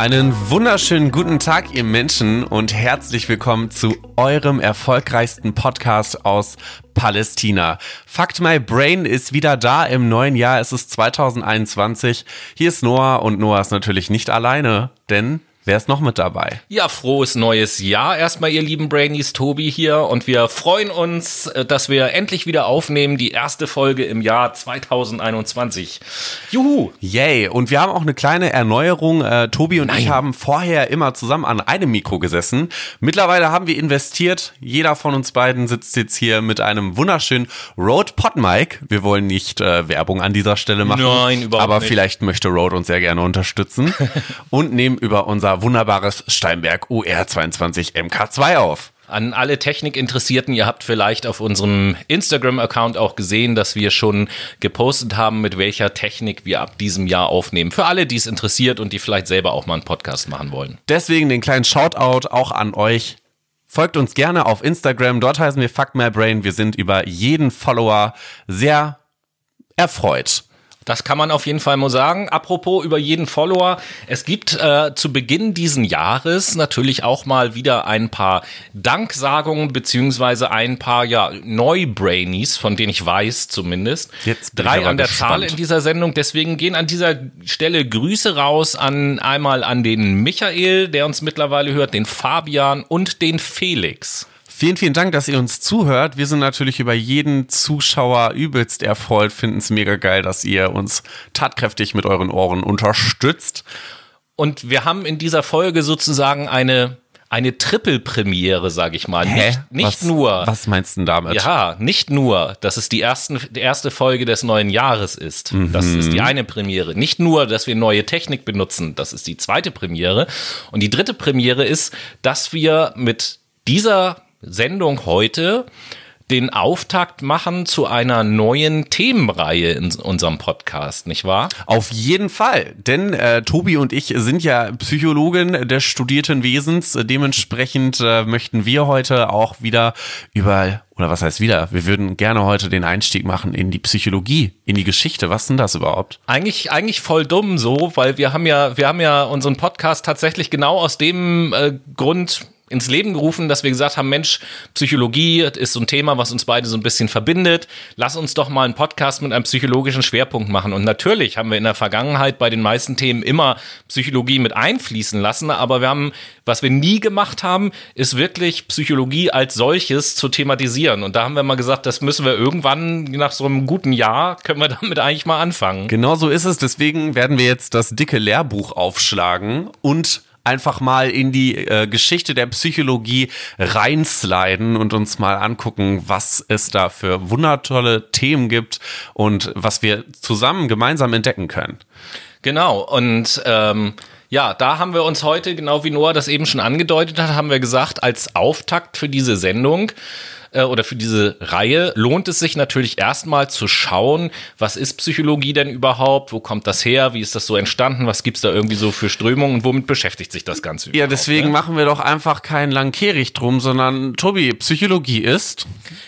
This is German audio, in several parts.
Einen wunderschönen guten Tag, ihr Menschen, und herzlich willkommen zu eurem erfolgreichsten Podcast aus Palästina. Fucked My Brain ist wieder da im neuen Jahr. Es ist 2021. Hier ist Noah und Noah ist natürlich nicht alleine, denn Wer ist noch mit dabei? Ja, frohes neues Jahr erstmal, ihr lieben Brainies, Tobi hier. Und wir freuen uns, äh, dass wir endlich wieder aufnehmen, die erste Folge im Jahr 2021. Juhu! Yay! Und wir haben auch eine kleine Erneuerung. Äh, Tobi und Nein. ich haben vorher immer zusammen an einem Mikro gesessen. Mittlerweile haben wir investiert. Jeder von uns beiden sitzt jetzt hier mit einem wunderschönen Rode Podmic. Wir wollen nicht äh, Werbung an dieser Stelle machen. Nein, überhaupt aber nicht. vielleicht möchte Rode uns sehr gerne unterstützen. und nehmen über unser unser wunderbares Steinberg UR22 MK2 auf. An alle Technikinteressierten, ihr habt vielleicht auf unserem Instagram-Account auch gesehen, dass wir schon gepostet haben, mit welcher Technik wir ab diesem Jahr aufnehmen. Für alle, die es interessiert und die vielleicht selber auch mal einen Podcast machen wollen. Deswegen den kleinen Shoutout auch an euch. Folgt uns gerne auf Instagram, dort heißen wir Fuck My Brain. Wir sind über jeden Follower sehr erfreut. Das kann man auf jeden Fall mal sagen. Apropos über jeden Follower. Es gibt äh, zu Beginn diesen Jahres natürlich auch mal wieder ein paar Danksagungen beziehungsweise ein paar ja Neubrainies, von denen ich weiß zumindest. Jetzt Drei an der gespannt. Zahl in dieser Sendung. Deswegen gehen an dieser Stelle Grüße raus an einmal an den Michael, der uns mittlerweile hört, den Fabian und den Felix. Vielen, vielen Dank, dass ihr uns zuhört. Wir sind natürlich über jeden Zuschauer übelst erfreut, finden es mega geil, dass ihr uns tatkräftig mit euren Ohren unterstützt. Und wir haben in dieser Folge sozusagen eine eine Triple-Premiere, sage ich mal. Hä? Nicht, nicht was, nur. Was meinst du damit? Ja, nicht nur, dass es die, ersten, die erste Folge des neuen Jahres ist. Mhm. Das ist die eine Premiere. Nicht nur, dass wir neue Technik benutzen. Das ist die zweite Premiere. Und die dritte Premiere ist, dass wir mit dieser Sendung heute den Auftakt machen zu einer neuen Themenreihe in unserem Podcast, nicht wahr? Auf jeden Fall, denn äh, Tobi und ich sind ja Psychologen des studierten Wesens. Dementsprechend äh, möchten wir heute auch wieder über oder was heißt wieder? Wir würden gerne heute den Einstieg machen in die Psychologie, in die Geschichte. Was denn das überhaupt? Eigentlich, eigentlich voll dumm so, weil wir haben ja, wir haben ja unseren Podcast tatsächlich genau aus dem äh, Grund ins Leben gerufen, dass wir gesagt haben, Mensch, Psychologie ist so ein Thema, was uns beide so ein bisschen verbindet. Lass uns doch mal einen Podcast mit einem psychologischen Schwerpunkt machen. Und natürlich haben wir in der Vergangenheit bei den meisten Themen immer Psychologie mit einfließen lassen, aber wir haben, was wir nie gemacht haben, ist wirklich Psychologie als solches zu thematisieren. Und da haben wir mal gesagt, das müssen wir irgendwann nach so einem guten Jahr, können wir damit eigentlich mal anfangen. Genau so ist es. Deswegen werden wir jetzt das dicke Lehrbuch aufschlagen und einfach mal in die äh, Geschichte der Psychologie reinsliden und uns mal angucken, was es da für wundertolle Themen gibt und was wir zusammen gemeinsam entdecken können. Genau, und ähm, ja, da haben wir uns heute, genau wie Noah das eben schon angedeutet hat, haben wir gesagt, als Auftakt für diese Sendung äh, oder für diese Reihe lohnt es sich natürlich erstmal zu schauen, was ist Psychologie denn überhaupt, wo kommt das her, wie ist das so entstanden, was gibt es da irgendwie so für Strömungen und womit beschäftigt sich das Ganze Ja, deswegen ne? machen wir doch einfach keinen Langkehrig drum, sondern Tobi, Psychologie ist?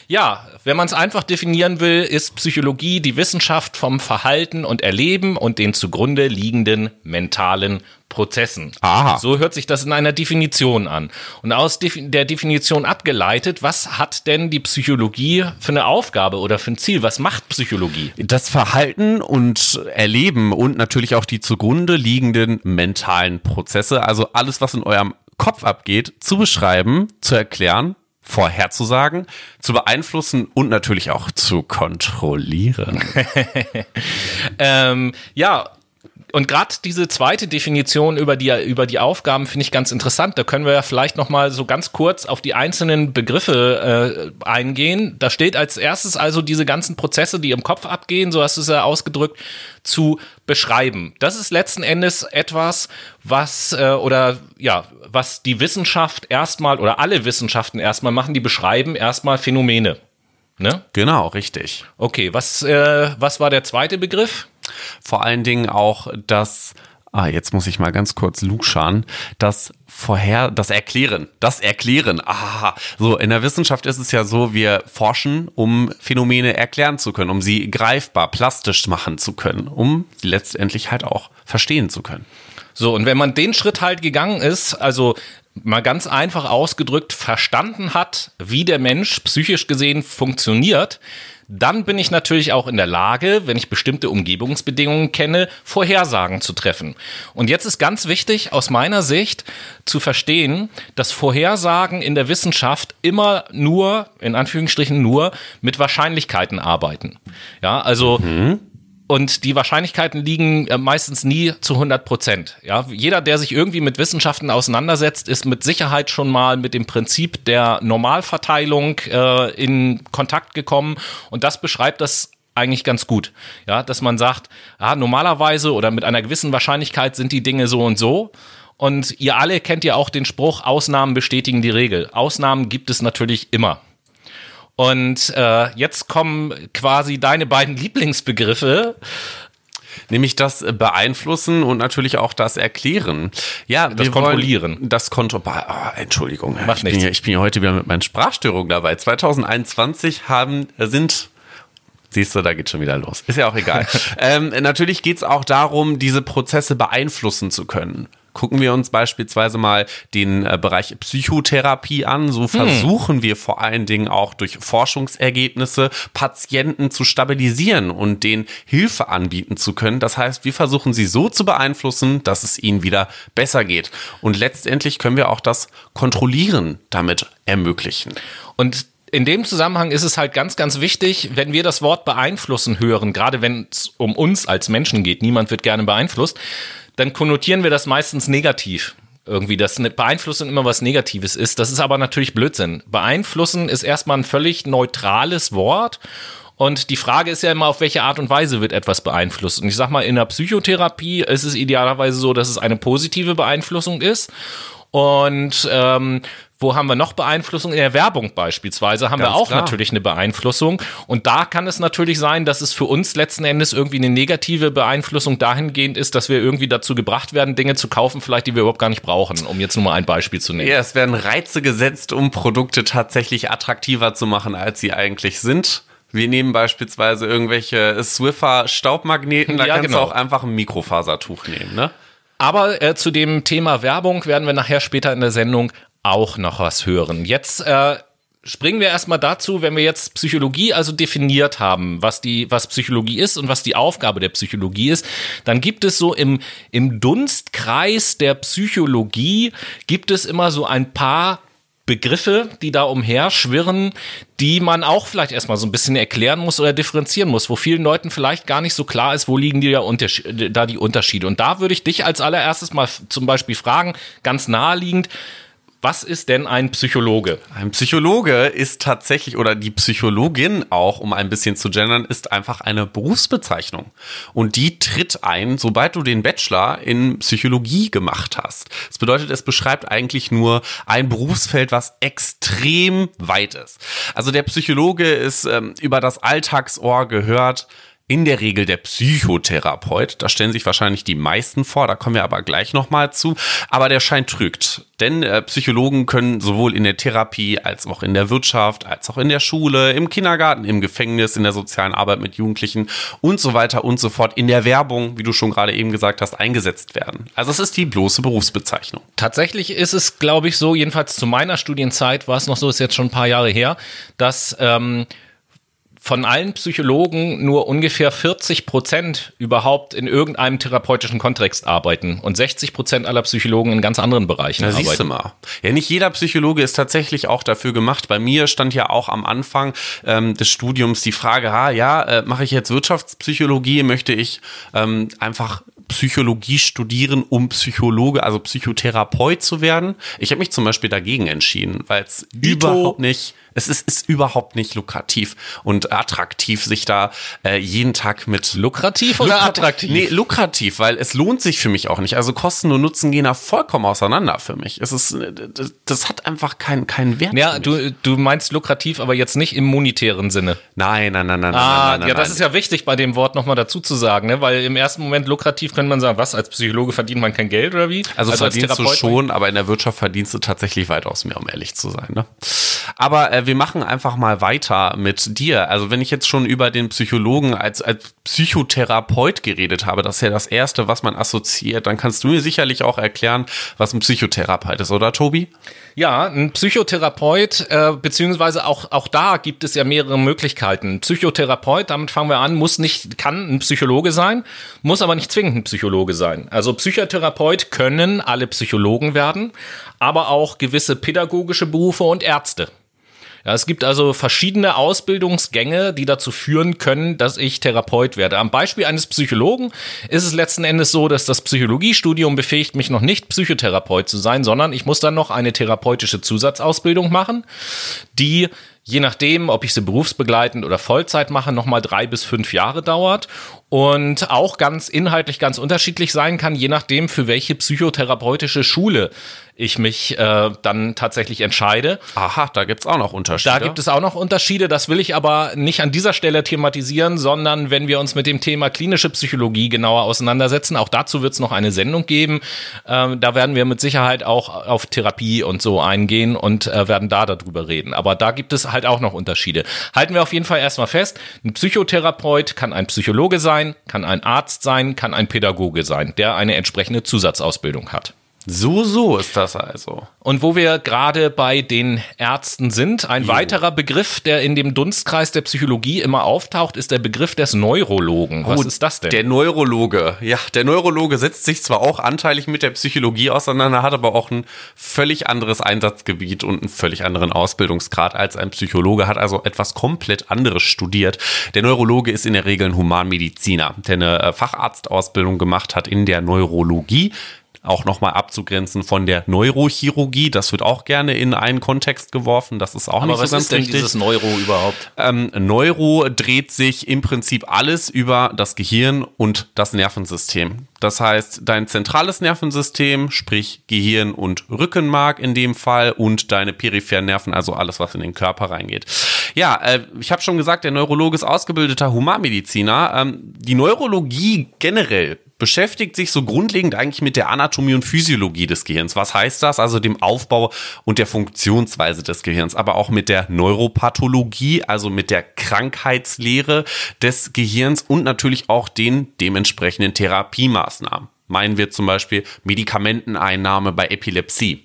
Ja, wenn man es einfach definieren will, ist Psychologie die Wissenschaft vom Verhalten und Erleben und den zugrunde liegenden mentalen Prozessen. Aha. So hört sich das in einer Definition an. Und aus der Definition abgeleitet, was hat denn die Psychologie für eine Aufgabe oder für ein Ziel? Was macht Psychologie? Das Verhalten und Erleben und natürlich auch die zugrunde liegenden mentalen Prozesse, also alles, was in eurem Kopf abgeht, zu beschreiben, zu erklären, vorherzusagen, zu beeinflussen und natürlich auch zu kontrollieren. ähm, ja, und gerade diese zweite Definition über die, über die Aufgaben finde ich ganz interessant. Da können wir ja vielleicht noch mal so ganz kurz auf die einzelnen Begriffe äh, eingehen. Da steht als erstes also diese ganzen Prozesse, die im Kopf abgehen, so hast du es ja ausgedrückt, zu beschreiben. Das ist letzten Endes etwas, was äh, oder ja, was die Wissenschaft erstmal oder alle Wissenschaften erstmal machen, die beschreiben erstmal Phänomene. Ne? Genau, richtig. Okay, was, äh, was war der zweite Begriff? Vor allen Dingen auch das ah, jetzt muss ich mal ganz kurz luschern, das vorher, das Erklären, das Erklären, ah, so, in der Wissenschaft ist es ja so, wir forschen, um Phänomene erklären zu können, um sie greifbar, plastisch machen zu können, um sie letztendlich halt auch verstehen zu können. So, und wenn man den Schritt halt gegangen ist, also mal ganz einfach ausgedrückt verstanden hat, wie der Mensch psychisch gesehen funktioniert, dann bin ich natürlich auch in der Lage, wenn ich bestimmte Umgebungsbedingungen kenne, Vorhersagen zu treffen. Und jetzt ist ganz wichtig aus meiner Sicht zu verstehen, dass Vorhersagen in der Wissenschaft immer nur, in Anführungsstrichen nur, mit Wahrscheinlichkeiten arbeiten. Ja, also mhm. Und die Wahrscheinlichkeiten liegen äh, meistens nie zu 100 Prozent. Ja, jeder, der sich irgendwie mit Wissenschaften auseinandersetzt, ist mit Sicherheit schon mal mit dem Prinzip der Normalverteilung äh, in Kontakt gekommen. Und das beschreibt das eigentlich ganz gut. Ja, dass man sagt, ja, normalerweise oder mit einer gewissen Wahrscheinlichkeit sind die Dinge so und so. Und ihr alle kennt ja auch den Spruch, Ausnahmen bestätigen die Regel. Ausnahmen gibt es natürlich immer. Und äh, jetzt kommen quasi deine beiden Lieblingsbegriffe. Nämlich das Beeinflussen und natürlich auch das Erklären. Ja, das Kontrollieren. das Konto. Oh, Entschuldigung. Macht ich, bin ja, ich bin ja heute wieder mit meinen Sprachstörungen dabei. 2021 haben, sind Siehst du, da geht schon wieder los. Ist ja auch egal. ähm, natürlich geht es auch darum, diese Prozesse beeinflussen zu können. Gucken wir uns beispielsweise mal den äh, Bereich Psychotherapie an. So hm. versuchen hm. wir vor allen Dingen auch durch Forschungsergebnisse Patienten zu stabilisieren und denen Hilfe anbieten zu können. Das heißt, wir versuchen sie so zu beeinflussen, dass es ihnen wieder besser geht. Und letztendlich können wir auch das Kontrollieren damit ermöglichen. Und in dem Zusammenhang ist es halt ganz, ganz wichtig, wenn wir das Wort beeinflussen hören, gerade wenn es um uns als Menschen geht, niemand wird gerne beeinflusst, dann konnotieren wir das meistens negativ. Irgendwie, dass eine Beeinflussung immer was Negatives ist. Das ist aber natürlich Blödsinn. Beeinflussen ist erstmal ein völlig neutrales Wort. Und die Frage ist ja immer, auf welche Art und Weise wird etwas beeinflusst. Und ich sag mal, in der Psychotherapie ist es idealerweise so, dass es eine positive Beeinflussung ist. Und ähm, wo haben wir noch Beeinflussung? In der Werbung beispielsweise haben Ganz wir auch klar. natürlich eine Beeinflussung. Und da kann es natürlich sein, dass es für uns letzten Endes irgendwie eine negative Beeinflussung dahingehend ist, dass wir irgendwie dazu gebracht werden, Dinge zu kaufen, vielleicht die wir überhaupt gar nicht brauchen, um jetzt nur mal ein Beispiel zu nehmen. Ja, es werden Reize gesetzt, um Produkte tatsächlich attraktiver zu machen, als sie eigentlich sind. Wir nehmen beispielsweise irgendwelche Swiffer Staubmagneten, da ja, kannst genau. du auch einfach ein Mikrofasertuch nehmen, ne? Aber äh, zu dem Thema Werbung werden wir nachher später in der Sendung auch noch was hören. Jetzt äh, springen wir erstmal dazu, wenn wir jetzt Psychologie also definiert haben, was die, was Psychologie ist und was die Aufgabe der Psychologie ist, dann gibt es so im, im Dunstkreis der Psychologie gibt es immer so ein paar Begriffe, die da umherschwirren, die man auch vielleicht erstmal so ein bisschen erklären muss oder differenzieren muss, wo vielen Leuten vielleicht gar nicht so klar ist, wo liegen die da, die Unterschiede. Und da würde ich dich als allererstes mal zum Beispiel fragen, ganz naheliegend, was ist denn ein Psychologe? Ein Psychologe ist tatsächlich, oder die Psychologin auch, um ein bisschen zu gendern, ist einfach eine Berufsbezeichnung. Und die tritt ein, sobald du den Bachelor in Psychologie gemacht hast. Das bedeutet, es beschreibt eigentlich nur ein Berufsfeld, was extrem weit ist. Also der Psychologe ist ähm, über das Alltagsohr gehört, in der Regel der Psychotherapeut. Da stellen sich wahrscheinlich die meisten vor, da kommen wir aber gleich nochmal zu. Aber der Schein trügt. Denn äh, Psychologen können sowohl in der Therapie als auch in der Wirtschaft, als auch in der Schule, im Kindergarten, im Gefängnis, in der sozialen Arbeit mit Jugendlichen und so weiter und so fort in der Werbung, wie du schon gerade eben gesagt hast, eingesetzt werden. Also es ist die bloße Berufsbezeichnung. Tatsächlich ist es, glaube ich, so, jedenfalls zu meiner Studienzeit war es noch so, ist jetzt schon ein paar Jahre her, dass ähm, von allen Psychologen nur ungefähr 40 Prozent überhaupt in irgendeinem therapeutischen Kontext arbeiten und 60 Prozent aller Psychologen in ganz anderen Bereichen da arbeiten. Siehst du mal. Ja, nicht jeder Psychologe ist tatsächlich auch dafür gemacht. Bei mir stand ja auch am Anfang ähm, des Studiums die Frage, ha, ja, äh, mache ich jetzt Wirtschaftspsychologie, möchte ich ähm, einfach Psychologie studieren, um Psychologe, also Psychotherapeut zu werden. Ich habe mich zum Beispiel dagegen entschieden, weil es überhaupt nicht Es ist, ist überhaupt nicht lukrativ und attraktiv, sich da äh, jeden Tag mit. Lukrativ oder Lukrat- attraktiv? Nee, lukrativ, weil es lohnt sich für mich auch nicht. Also Kosten und Nutzen gehen da vollkommen auseinander für mich. Es ist, äh, das, das hat einfach keinen keinen Wert. Ja, du, du meinst lukrativ, aber jetzt nicht im monetären Sinne. Nein, nein, nein, nein, Ah, nein, nein, nein. ja, das nein. ist ja wichtig bei dem Wort nochmal dazu zu sagen, ne? weil im ersten Moment lukrativ könnte man sagen, was, als Psychologe verdient man kein Geld oder wie? Also, verdienst du Therapeut- schon, aber in der Wirtschaft verdienst du tatsächlich weitaus mehr, um ehrlich zu sein. Ne? Aber äh, wir machen einfach mal weiter mit dir. Also wenn ich jetzt schon über den Psychologen als, als Psychotherapeut geredet habe, das ist ja das Erste, was man assoziiert, dann kannst du mir sicherlich auch erklären, was ein Psychotherapeut ist, oder Tobi? Ja, ein Psychotherapeut, äh, beziehungsweise auch, auch da gibt es ja mehrere Möglichkeiten. Psychotherapeut, damit fangen wir an, muss nicht, kann ein Psychologe sein, muss aber nicht zwingend ein Psychologe sein. Also Psychotherapeut können alle Psychologen werden, aber auch gewisse pädagogische Berufe und Ärzte. Ja, es gibt also verschiedene Ausbildungsgänge, die dazu führen können, dass ich Therapeut werde. Am Beispiel eines Psychologen ist es letzten Endes so, dass das Psychologiestudium befähigt mich noch nicht, Psychotherapeut zu sein, sondern ich muss dann noch eine therapeutische Zusatzausbildung machen, die je nachdem, ob ich sie berufsbegleitend oder Vollzeit mache, nochmal drei bis fünf Jahre dauert und auch ganz inhaltlich ganz unterschiedlich sein kann, je nachdem, für welche psychotherapeutische Schule ich mich äh, dann tatsächlich entscheide. Aha, da gibt's auch noch Unterschiede. Da gibt es auch noch Unterschiede, das will ich aber nicht an dieser Stelle thematisieren, sondern wenn wir uns mit dem Thema klinische Psychologie genauer auseinandersetzen, auch dazu wird es noch eine Sendung geben. Ähm, da werden wir mit Sicherheit auch auf Therapie und so eingehen und äh, werden da darüber reden. Aber da gibt es halt auch noch Unterschiede. Halten wir auf jeden Fall erstmal fest, ein Psychotherapeut kann ein Psychologe sein, kann ein Arzt sein, kann ein Pädagoge sein, der eine entsprechende Zusatzausbildung hat. So, so ist das also. Und wo wir gerade bei den Ärzten sind, ein weiterer Begriff, der in dem Dunstkreis der Psychologie immer auftaucht, ist der Begriff des Neurologen. Was Oh, ist das denn? Der Neurologe. Ja, der Neurologe setzt sich zwar auch anteilig mit der Psychologie auseinander, hat aber auch ein völlig anderes Einsatzgebiet und einen völlig anderen Ausbildungsgrad als ein Psychologe, hat also etwas komplett anderes studiert. Der Neurologe ist in der Regel ein Humanmediziner, der eine äh, Facharztausbildung gemacht hat in der Neurologie auch nochmal abzugrenzen von der Neurochirurgie. Das wird auch gerne in einen Kontext geworfen. Das ist auch Aber nicht was so ganz ist denn richtig. dieses Neuro überhaupt? Ähm, Neuro dreht sich im Prinzip alles über das Gehirn und das Nervensystem. Das heißt, dein zentrales Nervensystem, sprich Gehirn und Rückenmark in dem Fall und deine peripheren Nerven, also alles, was in den Körper reingeht. Ja, äh, ich habe schon gesagt, der Neurologe ist ausgebildeter Humanmediziner. Ähm, die Neurologie generell beschäftigt sich so grundlegend eigentlich mit der Anatomie und Physiologie des Gehirns. Was heißt das? Also dem Aufbau und der Funktionsweise des Gehirns, aber auch mit der Neuropathologie, also mit der Krankheitslehre des Gehirns und natürlich auch den dementsprechenden Therapiemaßnahmen. Meinen wir zum Beispiel Medikamenteneinnahme bei Epilepsie.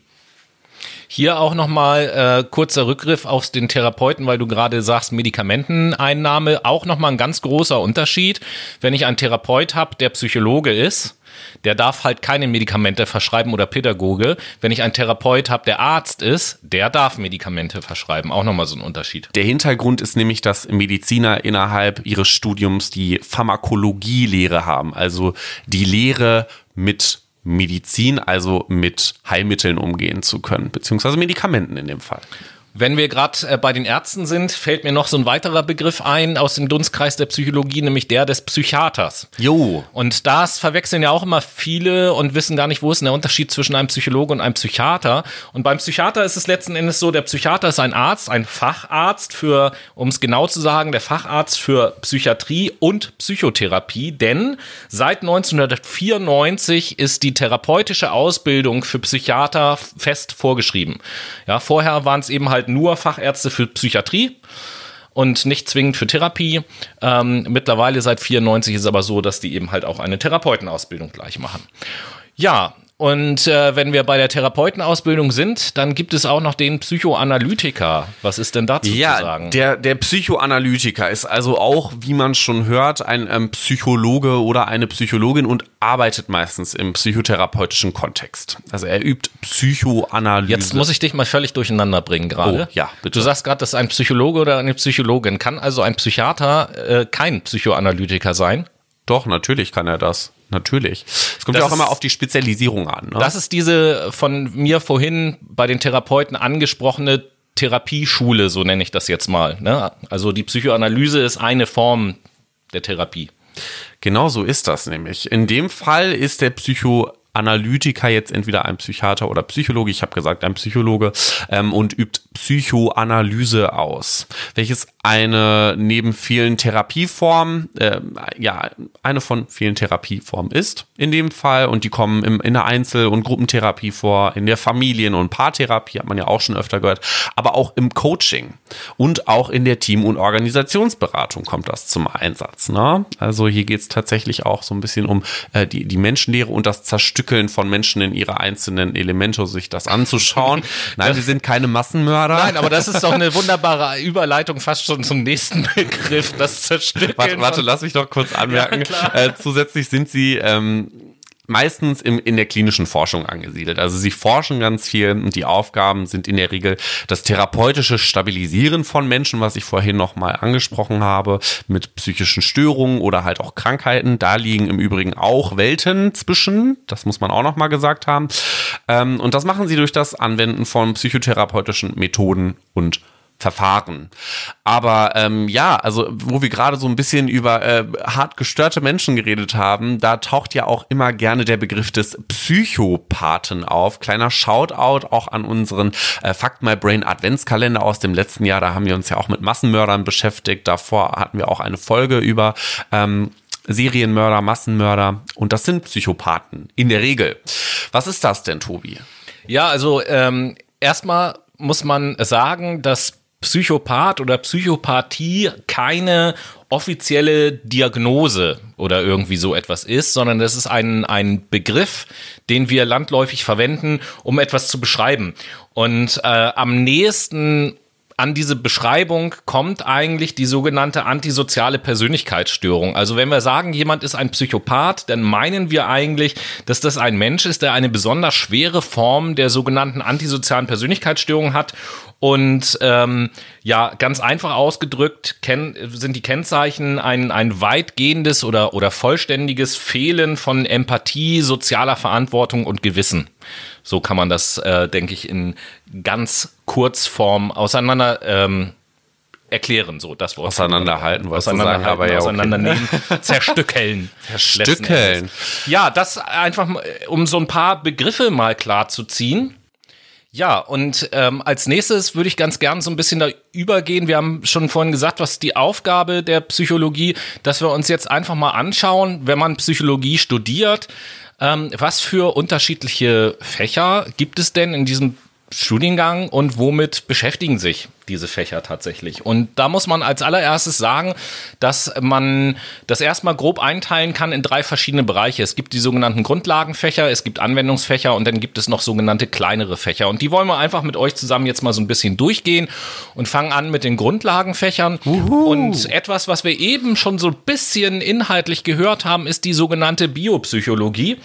Hier auch nochmal äh, kurzer Rückgriff auf den Therapeuten, weil du gerade sagst, Medikamenteneinnahme, auch nochmal ein ganz großer Unterschied. Wenn ich einen Therapeut habe, der Psychologe ist, der darf halt keine Medikamente verschreiben oder Pädagoge. Wenn ich einen Therapeut habe, der Arzt ist, der darf Medikamente verschreiben. Auch nochmal so ein Unterschied. Der Hintergrund ist nämlich, dass Mediziner innerhalb ihres Studiums die Pharmakologielehre haben, also die Lehre mit Medizin, also mit Heilmitteln umgehen zu können, beziehungsweise Medikamenten in dem Fall. Wenn wir gerade äh, bei den Ärzten sind, fällt mir noch so ein weiterer Begriff ein aus dem Dunstkreis der Psychologie, nämlich der des Psychiaters. Jo. Und das verwechseln ja auch immer viele und wissen gar nicht, wo ist denn der Unterschied zwischen einem Psychologe und einem Psychiater. Und beim Psychiater ist es letzten Endes so, der Psychiater ist ein Arzt, ein Facharzt für, um es genau zu sagen, der Facharzt für Psychiatrie und Psychotherapie. Denn seit 1994 ist die therapeutische Ausbildung für Psychiater fest vorgeschrieben. Ja, vorher waren es eben halt nur Fachärzte für Psychiatrie und nicht zwingend für Therapie. Ähm, mittlerweile seit 94 ist es aber so, dass die eben halt auch eine Therapeutenausbildung gleich machen. Ja, und äh, wenn wir bei der Therapeutenausbildung sind, dann gibt es auch noch den Psychoanalytiker. Was ist denn dazu zu Ja, sagen? der, der Psychoanalytiker ist also auch, wie man schon hört, ein ähm, Psychologe oder eine Psychologin und arbeitet meistens im psychotherapeutischen Kontext. Also er übt Psychoanalyse. Jetzt muss ich dich mal völlig durcheinander bringen gerade. Oh, ja, bitte. Du sagst gerade, das ist ein Psychologe oder eine Psychologin. Kann also ein Psychiater äh, kein Psychoanalytiker sein? Doch, natürlich kann er das. Natürlich. Es kommt Das ja auch ist- immer auf die Spezialisierung an. Ne? Das ist diese von mir vorhin bei den Therapeuten angesprochene Therapieschule, so nenne ich das jetzt mal. Ne? Also die Psychoanalyse ist eine Form der Therapie. Genau so ist das nämlich. In dem Fall ist der Psycho Analytiker jetzt entweder ein Psychiater oder Psychologe, ich habe gesagt ein Psychologe, ähm, und übt Psychoanalyse aus, welches eine neben vielen Therapieformen, äh, ja, eine von vielen Therapieformen ist in dem Fall und die kommen im, in der Einzel- und Gruppentherapie vor, in der Familien- und Paartherapie hat man ja auch schon öfter gehört, aber auch im Coaching und auch in der Team- und Organisationsberatung kommt das zum Einsatz. Ne? Also hier geht es tatsächlich auch so ein bisschen um äh, die, die Menschenlehre und das Zerstückeln von Menschen in ihre einzelnen Elemente, sich das anzuschauen. Nein, wir sind keine Massenmörder. Nein, aber das ist doch eine wunderbare Überleitung fast schon zum nächsten Begriff, das Zerstückeln. Warte, warte lass mich doch kurz anmerken. Ja, äh, zusätzlich sind sie ähm, meistens im, in der klinischen Forschung angesiedelt. Also sie forschen ganz viel und die Aufgaben sind in der Regel das therapeutische Stabilisieren von Menschen, was ich vorhin nochmal angesprochen habe, mit psychischen Störungen oder halt auch Krankheiten. Da liegen im Übrigen auch Welten zwischen, das muss man auch nochmal gesagt haben. Ähm, und das machen sie durch das Anwenden von psychotherapeutischen Methoden und Verfahren. Aber ähm, ja, also wo wir gerade so ein bisschen über äh, hart gestörte Menschen geredet haben, da taucht ja auch immer gerne der Begriff des Psychopathen auf. Kleiner Shoutout auch an unseren äh, Fact My Brain Adventskalender aus dem letzten Jahr. Da haben wir uns ja auch mit Massenmördern beschäftigt. Davor hatten wir auch eine Folge über ähm, Serienmörder, Massenmörder und das sind Psychopathen in der Regel. Was ist das denn, Tobi? Ja, also ähm, erstmal muss man sagen, dass Psychopath oder Psychopathie keine offizielle Diagnose oder irgendwie so etwas ist, sondern das ist ein, ein Begriff, den wir landläufig verwenden, um etwas zu beschreiben. Und äh, am nächsten an diese Beschreibung kommt eigentlich die sogenannte antisoziale Persönlichkeitsstörung. Also wenn wir sagen, jemand ist ein Psychopath, dann meinen wir eigentlich, dass das ein Mensch ist, der eine besonders schwere Form der sogenannten antisozialen Persönlichkeitsstörung hat und ähm, ja, ganz einfach ausgedrückt sind die Kennzeichen ein, ein weitgehendes oder, oder vollständiges Fehlen von Empathie, sozialer Verantwortung und Gewissen. So kann man das, äh, denke ich, in ganz Kurzform auseinander ähm, erklären, so das Wort. Auseinanderhalten, was auseinanderhalten, sagen, aber ja, auseinandernehmen, okay. zerstückeln. Zerstückeln. Ja, das einfach, um so ein paar Begriffe mal klar zu ziehen. Ja, und ähm, als nächstes würde ich ganz gern so ein bisschen da übergehen. Wir haben schon vorhin gesagt, was die Aufgabe der Psychologie, dass wir uns jetzt einfach mal anschauen, wenn man Psychologie studiert, ähm, was für unterschiedliche Fächer gibt es denn in diesem Studiengang und womit beschäftigen sich diese Fächer tatsächlich? Und da muss man als allererstes sagen, dass man das erstmal grob einteilen kann in drei verschiedene Bereiche. Es gibt die sogenannten Grundlagenfächer, es gibt Anwendungsfächer und dann gibt es noch sogenannte kleinere Fächer. Und die wollen wir einfach mit euch zusammen jetzt mal so ein bisschen durchgehen und fangen an mit den Grundlagenfächern. Uhu. Und etwas, was wir eben schon so ein bisschen inhaltlich gehört haben, ist die sogenannte Biopsychologie.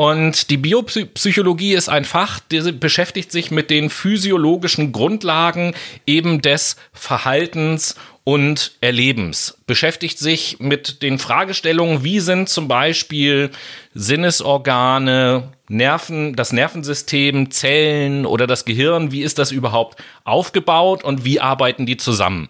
Und die Biopsychologie ist ein Fach, der beschäftigt sich mit den physiologischen Grundlagen eben des Verhaltens und Erlebens, beschäftigt sich mit den Fragestellungen, wie sind zum Beispiel Sinnesorgane, Nerven, das Nervensystem, Zellen oder das Gehirn, wie ist das überhaupt aufgebaut und wie arbeiten die zusammen?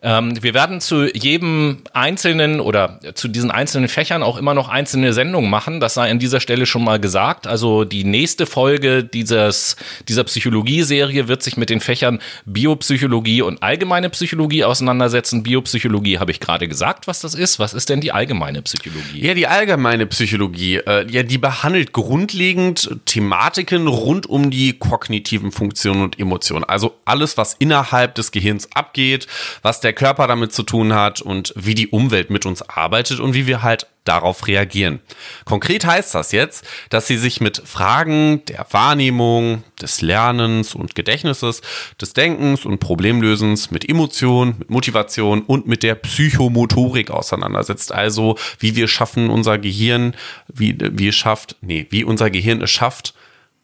Ähm, wir werden zu jedem einzelnen oder zu diesen einzelnen Fächern auch immer noch einzelne Sendungen machen. Das sei an dieser Stelle schon mal gesagt. Also die nächste Folge dieses, dieser Psychologie-Serie wird sich mit den Fächern Biopsychologie und allgemeine Psychologie auseinandersetzen. Biopsychologie habe ich gerade gesagt, was das ist. Was ist denn die allgemeine Psychologie? Ja, die allgemeine Psychologie, äh, ja, die behandelt grundlegend Thematiken rund um die kognitiven Funktionen und Emotionen. Also alles, was innerhalb des Gehirns abgeht, was der der Körper damit zu tun hat und wie die Umwelt mit uns arbeitet und wie wir halt darauf reagieren. Konkret heißt das jetzt, dass sie sich mit Fragen der Wahrnehmung, des Lernens und Gedächtnisses, des Denkens und Problemlösens, mit Emotion, mit Motivation und mit der Psychomotorik auseinandersetzt. Also wie wir schaffen, unser Gehirn, wie wir schafft, nee, wie unser Gehirn es schafft,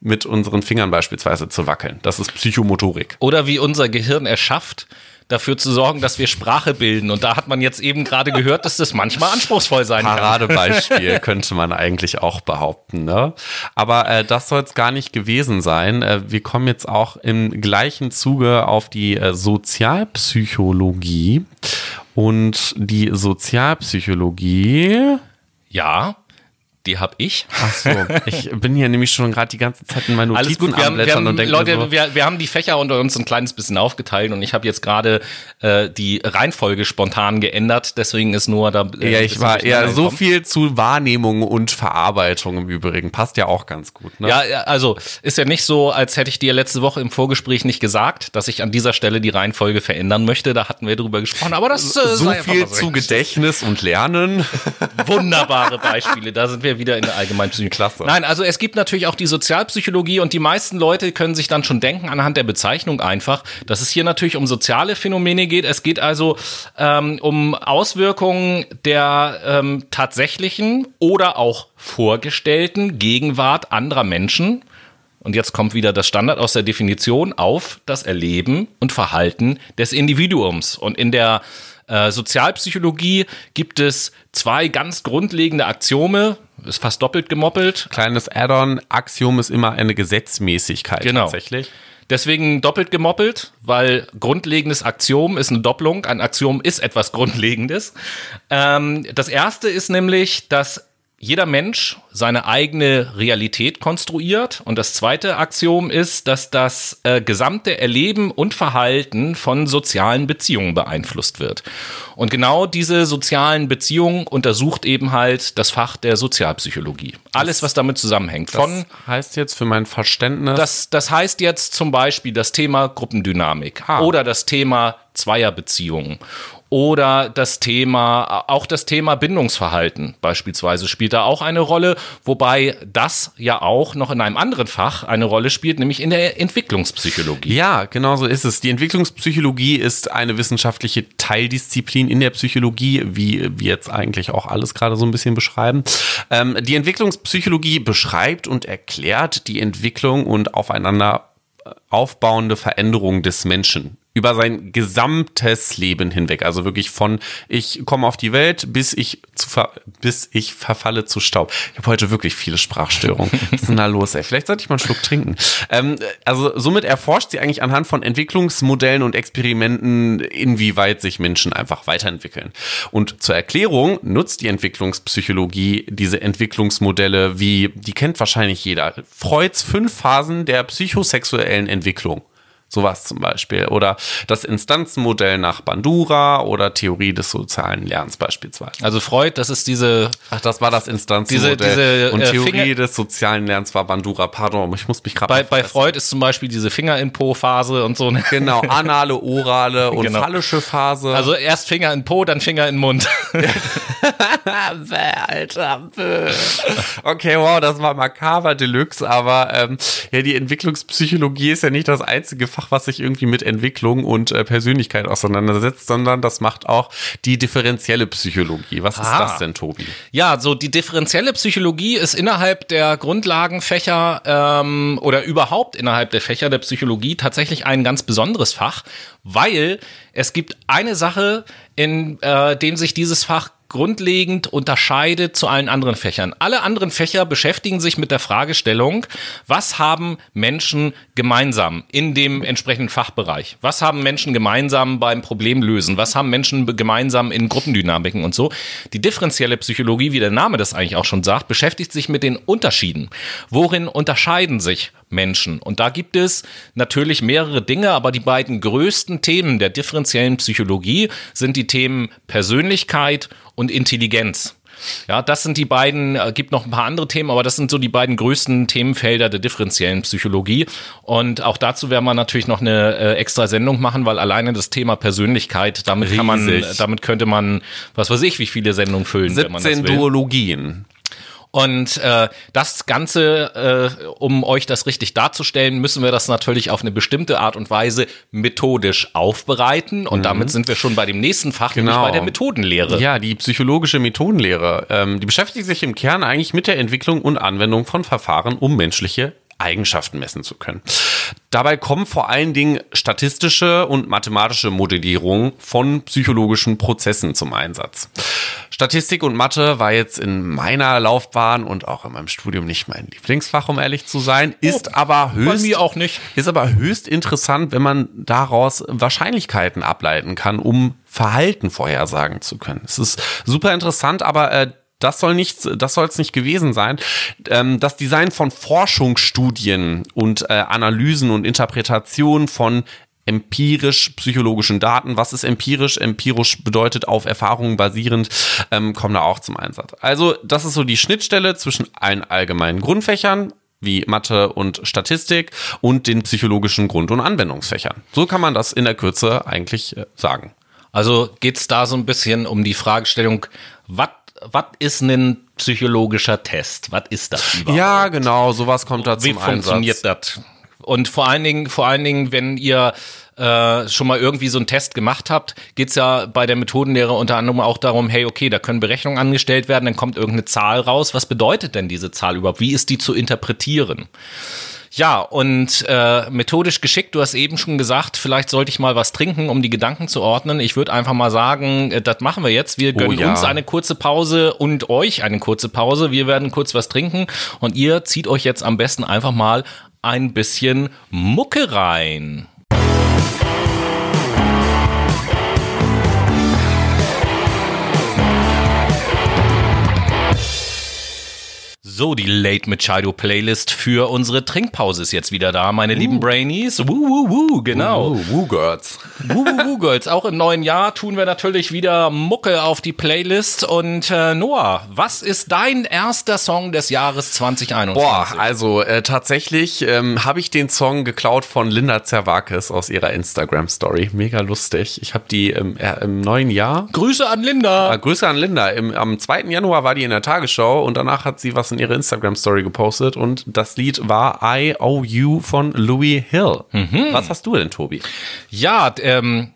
mit unseren Fingern beispielsweise zu wackeln. Das ist Psychomotorik. Oder wie unser Gehirn es schafft, dafür zu sorgen, dass wir Sprache bilden. Und da hat man jetzt eben gerade gehört, dass das manchmal anspruchsvoll sein kann. Paradebeispiel könnte man eigentlich auch behaupten. Ne? Aber äh, das soll es gar nicht gewesen sein. Äh, wir kommen jetzt auch im gleichen Zuge auf die äh, Sozialpsychologie. Und die Sozialpsychologie. Ja. Die habe ich. Ach so, ich bin hier nämlich schon gerade die ganze Zeit in meinen Notizen Alles gut, wir haben, wir haben, und denke Leute, so, wir, wir haben die Fächer unter uns ein kleines bisschen aufgeteilt und ich habe jetzt gerade äh, die Reihenfolge spontan geändert, deswegen ist nur da. ja, ich war eher so viel zu Wahrnehmung und Verarbeitung im Übrigen. Passt ja auch ganz gut. Ne? Ja, also ist ja nicht so, als hätte ich dir letzte Woche im Vorgespräch nicht gesagt, dass ich an dieser Stelle die Reihenfolge verändern möchte. Da hatten wir drüber gesprochen, aber das äh, so viel zu Gedächtnis und Lernen. Wunderbare Beispiele. Da sind wir wieder in der Allgemeinpsychologie. Klasse. Nein, also es gibt natürlich auch die Sozialpsychologie und die meisten Leute können sich dann schon denken anhand der Bezeichnung einfach, dass es hier natürlich um soziale Phänomene geht. Es geht also ähm, um Auswirkungen der ähm, tatsächlichen oder auch vorgestellten Gegenwart anderer Menschen. Und jetzt kommt wieder das Standard aus der Definition auf das Erleben und Verhalten des Individuums. Und in der äh, Sozialpsychologie gibt es zwei ganz grundlegende Axiome, ist fast doppelt gemoppelt. Kleines Add-on, Axiom ist immer eine Gesetzmäßigkeit Genau. tatsächlich. Deswegen doppelt gemoppelt, weil grundlegendes Axiom ist eine Doppelung. Ein Axiom ist etwas Grundlegendes. Ähm, das erste ist nämlich, dass jeder Mensch seine eigene Realität konstruiert. Und das zweite Axiom ist, dass das äh, gesamte Erleben und Verhalten von sozialen Beziehungen beeinflusst wird. Und genau diese sozialen Beziehungen untersucht eben halt das Fach der Sozialpsychologie. Alles, was damit zusammenhängt. Von Das heißt jetzt für mein Verständnis, das, das heißt jetzt zum Beispiel das Thema Gruppendynamik Ah. oder das Thema Zweierbeziehungen oder das Thema, auch das Thema Bindungsverhalten beispielsweise spielt da auch eine Rolle, wobei das ja auch noch in einem anderen Fach eine Rolle spielt, nämlich in der Entwicklungspsychologie. Ja, genau so ist es. Die Entwicklungspsychologie ist eine wissenschaftliche Teildisziplin in der Psychologie, wie wir jetzt eigentlich auch alles gerade so ein bisschen beschreiben. Ähm, die Entwicklungspsychologie beschreibt und erklärt die Entwicklung und aufeinander äh, aufbauende Veränderung des Menschen über sein gesamtes Leben hinweg. Also wirklich von ich komme auf die Welt, bis ich zu ver bis ich verfalle zu Staub. Ich habe heute wirklich viele Sprachstörungen. Was ist denn da los, ey? Vielleicht sollte ich mal einen Schluck trinken. Ähm, also somit erforscht sie eigentlich anhand von Entwicklungsmodellen und Experimenten, inwieweit sich Menschen einfach weiterentwickeln. Und zur Erklärung nutzt die Entwicklungspsychologie diese Entwicklungsmodelle wie, die kennt wahrscheinlich jeder. Freuds fünf Phasen der psychosexuellen Entwicklung. Sowas zum Beispiel. Oder das Instanzenmodell nach Bandura oder Theorie des sozialen Lernens beispielsweise. Also Freud, das ist diese Ach, das war das Instanzenmodell. Diese- diese, Und äh, Theorie Finger- des sozialen Lernens war Bandura. Pardon, ich muss mich gerade bei, bei. Freud ist zum Beispiel diese Finger in Po Phase und so. ne? Genau, anale, orale und Genau. phallische Phase. Also erst Finger in Po, dann Finger in Mund. Alter. Okay, wow, das war makaber Deluxe, aber ähm, ja, die Entwicklungspsychologie ist ja nicht das einzige Fach, was sich irgendwie mit Entwicklung und äh, Persönlichkeit auseinandersetzt, sondern das macht auch die differenzielle Psychologie. Was ist Ah. das denn, Tobi? Ja, so die differenzielle Psychologie ist innerhalb der Grundlagenfächer ähm, oder überhaupt innerhalb der Fächer der Psychologie tatsächlich ein ganz besonderes Fach, weil es gibt eine Sache, in äh, dem sich dieses Fach grundlegend unterscheidet zu allen anderen Fächern. Alle anderen Fächer beschäftigen sich mit der Fragestellung, was haben Menschen gemeinsam in dem entsprechenden Fachbereich? Was haben Menschen gemeinsam beim Problemlösen? Was haben Menschen gemeinsam in Gruppendynamiken und so? Die differenzielle Psychologie, wie der Name das eigentlich auch schon sagt, beschäftigt sich mit den Unterschieden. Worin unterscheiden sich Menschen? Und da gibt es natürlich mehrere Dinge, aber die beiden größten Themen der differenziellen Psychologie sind die Themen Persönlichkeit und Intelligenz. Ja, das sind die beiden, äh, gibt noch ein paar andere Themen, aber das sind so die beiden größten Themenfelder der differenziellen Psychologie. Und auch dazu werden wir natürlich noch eine äh, extra Sendung machen, weil alleine das Thema Persönlichkeit, damit kann man, Riesig. damit könnte man, was weiß ich, wie viele Sendungen füllen, wenn man das 17 will. Duologien. Und äh, das Ganze, äh, um euch das richtig darzustellen, müssen wir das natürlich auf eine bestimmte Art und Weise methodisch aufbereiten. Und damit sind wir schon bei dem nächsten Fach, nämlich Mhm. Genau. bei der Methodenlehre. Ja, die psychologische Methodenlehre. Ähm, die beschäftigt sich im Kern eigentlich mit der Entwicklung und Anwendung von Verfahren, um menschliche Eigenschaften messen zu können. Dabei kommen vor allen Dingen statistische und mathematische Modellierung von psychologischen Prozessen zum Einsatz. Statistik und Mathe war jetzt in meiner Laufbahn und auch in meinem Studium nicht mein Lieblingsfach, um ehrlich zu sein, ist oh, aber höchst, mir auch nicht. ist aber höchst interessant, wenn man daraus Wahrscheinlichkeiten ableiten kann, um Verhalten vorhersagen zu können. Es ist super interessant, aber äh, das soll nicht, das soll es nicht gewesen sein. Ähm, das Design von Forschungsstudien und äh, Analysen und Interpretationen von empirisch-psychologischen Daten. Was ist empirisch? Empirisch bedeutet auf Erfahrungen basierend, ähm, kommen da auch zum Einsatz. Also das ist so die Schnittstelle zwischen allen allgemeinen Grundfächern wie Mathe und Statistik und den psychologischen Grund- und Anwendungsfächern. So kann man das in der Kürze eigentlich äh, sagen. Also geht es da so ein bisschen um die Fragestellung, was ist ein psychologischer Test? Was ist das überhaupt? Ja, genau, sowas kommt da zum Wie funktioniert das? Und vor allen Dingen, vor allen Dingen, wenn ihr äh, schon mal irgendwie so einen Test gemacht habt, geht's ja bei der Methodenlehre unter anderem auch darum, hey, okay, da können Berechnungen angestellt werden, dann kommt irgendeine Zahl raus. Was bedeutet denn diese Zahl überhaupt? Wie ist die zu interpretieren? Ja, und äh, methodisch geschickt, du hast eben schon gesagt, vielleicht sollte ich mal was trinken, um die Gedanken zu ordnen. Ich würde einfach mal sagen, äh, das machen wir jetzt. Wir oh gönnen oh ja. uns eine kurze Pause und euch eine kurze Pause. Wir werden kurz was trinken und ihr zieht euch jetzt am besten einfach mal ein bisschen Mucke rein. So, die Late Machado Playlist für unsere Trinkpause ist jetzt wieder da, meine uh. lieben Brainies. Woo, woo, woo, genau. Woo, woo, Girls. Woo, woo, woo, Girls. Auch im neuen Jahr tun wir natürlich wieder Mucke auf die Playlist. Und äh, Noah, was ist dein erster Song des Jahres 2021? Boah, also äh, tatsächlich ähm, habe ich den Song geklaut von Linda Zerwakis aus ihrer Instagram-Story. Mega lustig. Ich habe die im, äh, im neuen Jahr. Grüße an Linda. Äh, Grüße an Linda. Im, am 2. Januar war die in der Tagesschau und danach hat sie was in ihre Instagram-Story gepostet und das Lied war I Owe You von Louis Hill. Mhm. Was hast du denn, Tobi? Ja, ähm,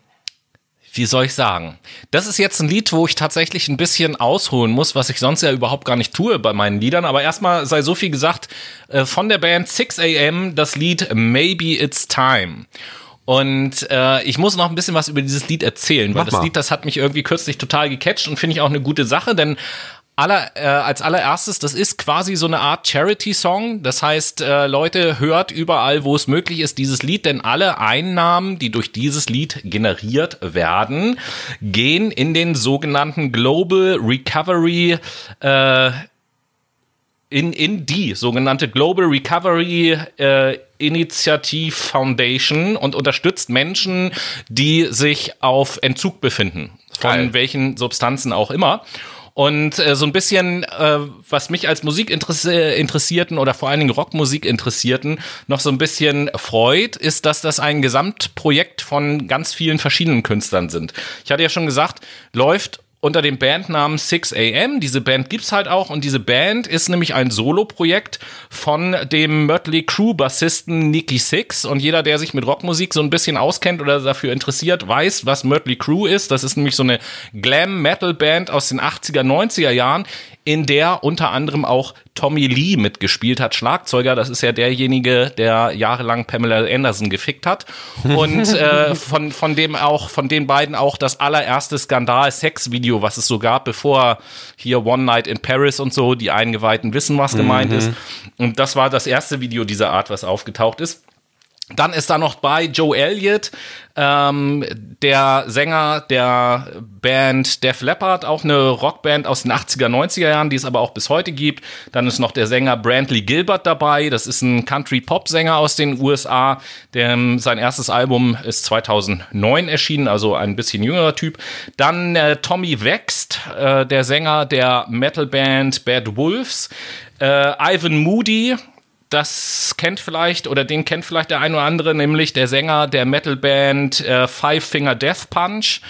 wie soll ich sagen? Das ist jetzt ein Lied, wo ich tatsächlich ein bisschen ausholen muss, was ich sonst ja überhaupt gar nicht tue bei meinen Liedern. Aber erstmal sei so viel gesagt, äh, von der Band 6 AM das Lied Maybe It's Time. Und äh, ich muss noch ein bisschen was über dieses Lied erzählen, weil das. Lied, das hat mich irgendwie kürzlich total gecatcht und finde ich auch eine gute Sache, denn aller, äh, als allererstes, das ist quasi so eine Art Charity-Song. Das heißt, äh, Leute, hört überall, wo es möglich ist, dieses Lied, denn alle Einnahmen, die durch dieses Lied generiert werden, gehen in den sogenannten Global Recovery äh, in, in die sogenannte Global Recovery äh, Initiative Foundation und unterstützt Menschen, die sich auf Entzug befinden. Von Geil. welchen Substanzen auch immer. Und äh, so ein bisschen, äh, was mich als Musikinteressierten oder vor allen Dingen Rockmusikinteressierten noch so ein bisschen freut, ist, dass das ein Gesamtprojekt von ganz vielen verschiedenen Künstlern sind. Ich hatte ja schon gesagt, läuft unter dem Bandnamen 6 AM. Diese Band gibt's halt auch und diese Band ist nämlich ein Solo-Projekt von dem Mötley Crew Bassisten Nicky Six und jeder, der sich mit Rockmusik so ein bisschen auskennt oder dafür interessiert, weiß, was Mötley Crew ist. Das ist nämlich so eine Glam Metal Band aus den 80er, 90er Jahren, in der unter anderem auch Tommy Lee mitgespielt hat, Schlagzeuger. Das ist ja derjenige, der jahrelang Pamela Anderson gefickt hat. Und äh, von, von dem auch, von den beiden auch das allererste Skandal-Sex-Video, was es so gab, bevor hier One Night in Paris und so, die Eingeweihten wissen, was gemeint mhm. ist. Und das war das erste Video dieser Art, was aufgetaucht ist. Dann ist da noch bei Joe Elliott, ähm, der Sänger der Band Def Leppard, auch eine Rockband aus den 80er, 90er Jahren, die es aber auch bis heute gibt. Dann ist noch der Sänger Brantley Gilbert dabei. Das ist ein Country-Pop-Sänger aus den USA. Der, sein erstes Album ist 2009 erschienen, also ein bisschen jüngerer Typ. Dann äh, Tommy Wext, äh, der Sänger der Metal-Band Bad Wolves. Äh, Ivan Moody, das kennt vielleicht oder den kennt vielleicht der ein oder andere, nämlich der Sänger der Metalband äh, Five Finger Death Punch.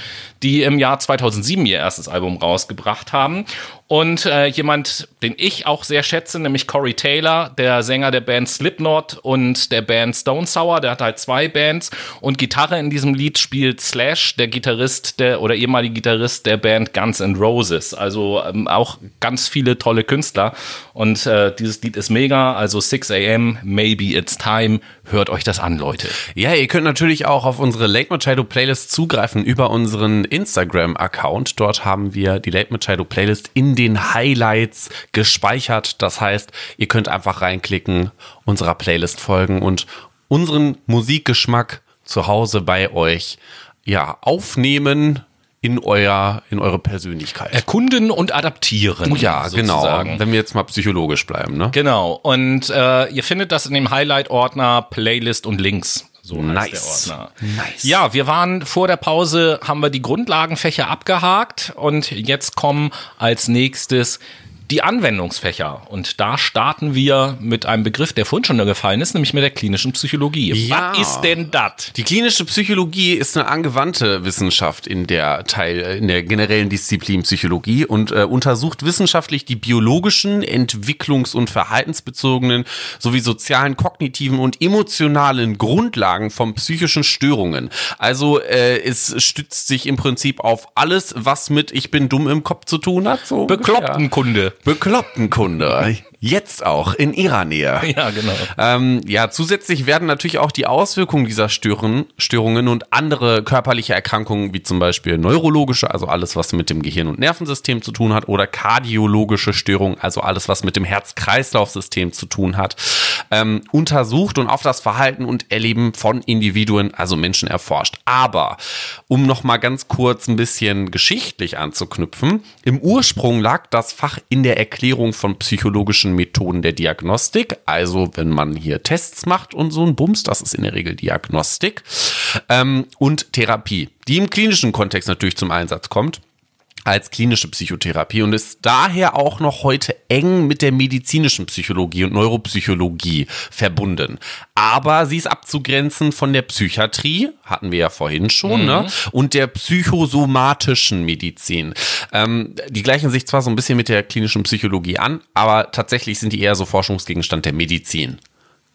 die im Jahr 2007 ihr erstes Album rausgebracht haben. Und äh, jemand, den ich auch sehr schätze, nämlich Corey Taylor, der Sänger der Band Slipknot und der Band Stone Sour, der hat halt zwei Bands und Gitarre in diesem Lied spielt Slash, der Gitarrist der oder ehemalige Gitarrist der Band Guns N' Roses. Also ähm, auch ganz viele tolle Künstler und äh, dieses Lied ist mega. Also 6 a.m. Maybe it's time. Hört euch das an, Leute. Ja, ihr könnt natürlich auch auf unsere Late Machado Playlist zugreifen über unseren Instagram-Account. Dort haben wir die Late Machado Playlist in den Highlights gespeichert. Das heißt, ihr könnt einfach reinklicken, unserer Playlist folgen und unseren Musikgeschmack zu Hause bei euch ja aufnehmen in euer in eure Persönlichkeit. Erkunden und adaptieren. Oh ja, sozusagen. genau. Wenn wir jetzt mal psychologisch bleiben, ne? Genau. Und äh, ihr findet das in dem Highlight-Ordner Playlist und Links. So nice. nice. Ja, wir waren vor der Pause, haben wir die Grundlagenfächer abgehakt und jetzt kommen als nächstes die Anwendungsfächer. Und da starten wir mit einem Begriff, der vorhin schon gefallen ist, nämlich mit der klinischen Psychologie. Ja. Was ist denn das? Die klinische Psychologie ist eine angewandte Wissenschaft in der Teil, in der generellen Disziplin Psychologie und äh, untersucht wissenschaftlich die biologischen, entwicklungs- und verhaltensbezogenen sowie sozialen, kognitiven und emotionalen Grundlagen von psychischen Störungen. Also äh, es stützt sich im Prinzip auf alles, was mit ich bin dumm im Kopf zu tun hat. So Beklopptenkunde. Beklopptenkunde. Jetzt auch in ihrer Nähe. Ja, genau. Ähm, ja, zusätzlich werden natürlich auch die Auswirkungen dieser Stören, Störungen und andere körperliche Erkrankungen, wie zum Beispiel neurologische, also alles, was mit dem Gehirn- und Nervensystem zu tun hat, oder kardiologische Störungen, also alles, was mit dem Herz-Kreislauf-System zu tun hat, ähm, untersucht und auf das Verhalten und Erleben von Individuen, also Menschen, erforscht. Aber um nochmal ganz kurz ein bisschen geschichtlich anzuknüpfen, im Ursprung lag das Fach in der Erklärung von psychologischen Methoden der Diagnostik. Also wenn man hier Tests macht und so ein Bums, das ist in der Regel Diagnostik ähm, und Therapie, die im klinischen Kontext natürlich zum Einsatz kommt als klinische Psychotherapie und ist daher auch noch heute eng mit der medizinischen Psychologie und Neuropsychologie verbunden. Aber sie ist abzugrenzen von der Psychiatrie, hatten wir ja vorhin schon, ne? mhm. ne? und der psychosomatischen Medizin. Ähm, die gleichen sich zwar so ein bisschen mit der klinischen Psychologie an, aber tatsächlich sind die eher so Forschungsgegenstand der Medizin.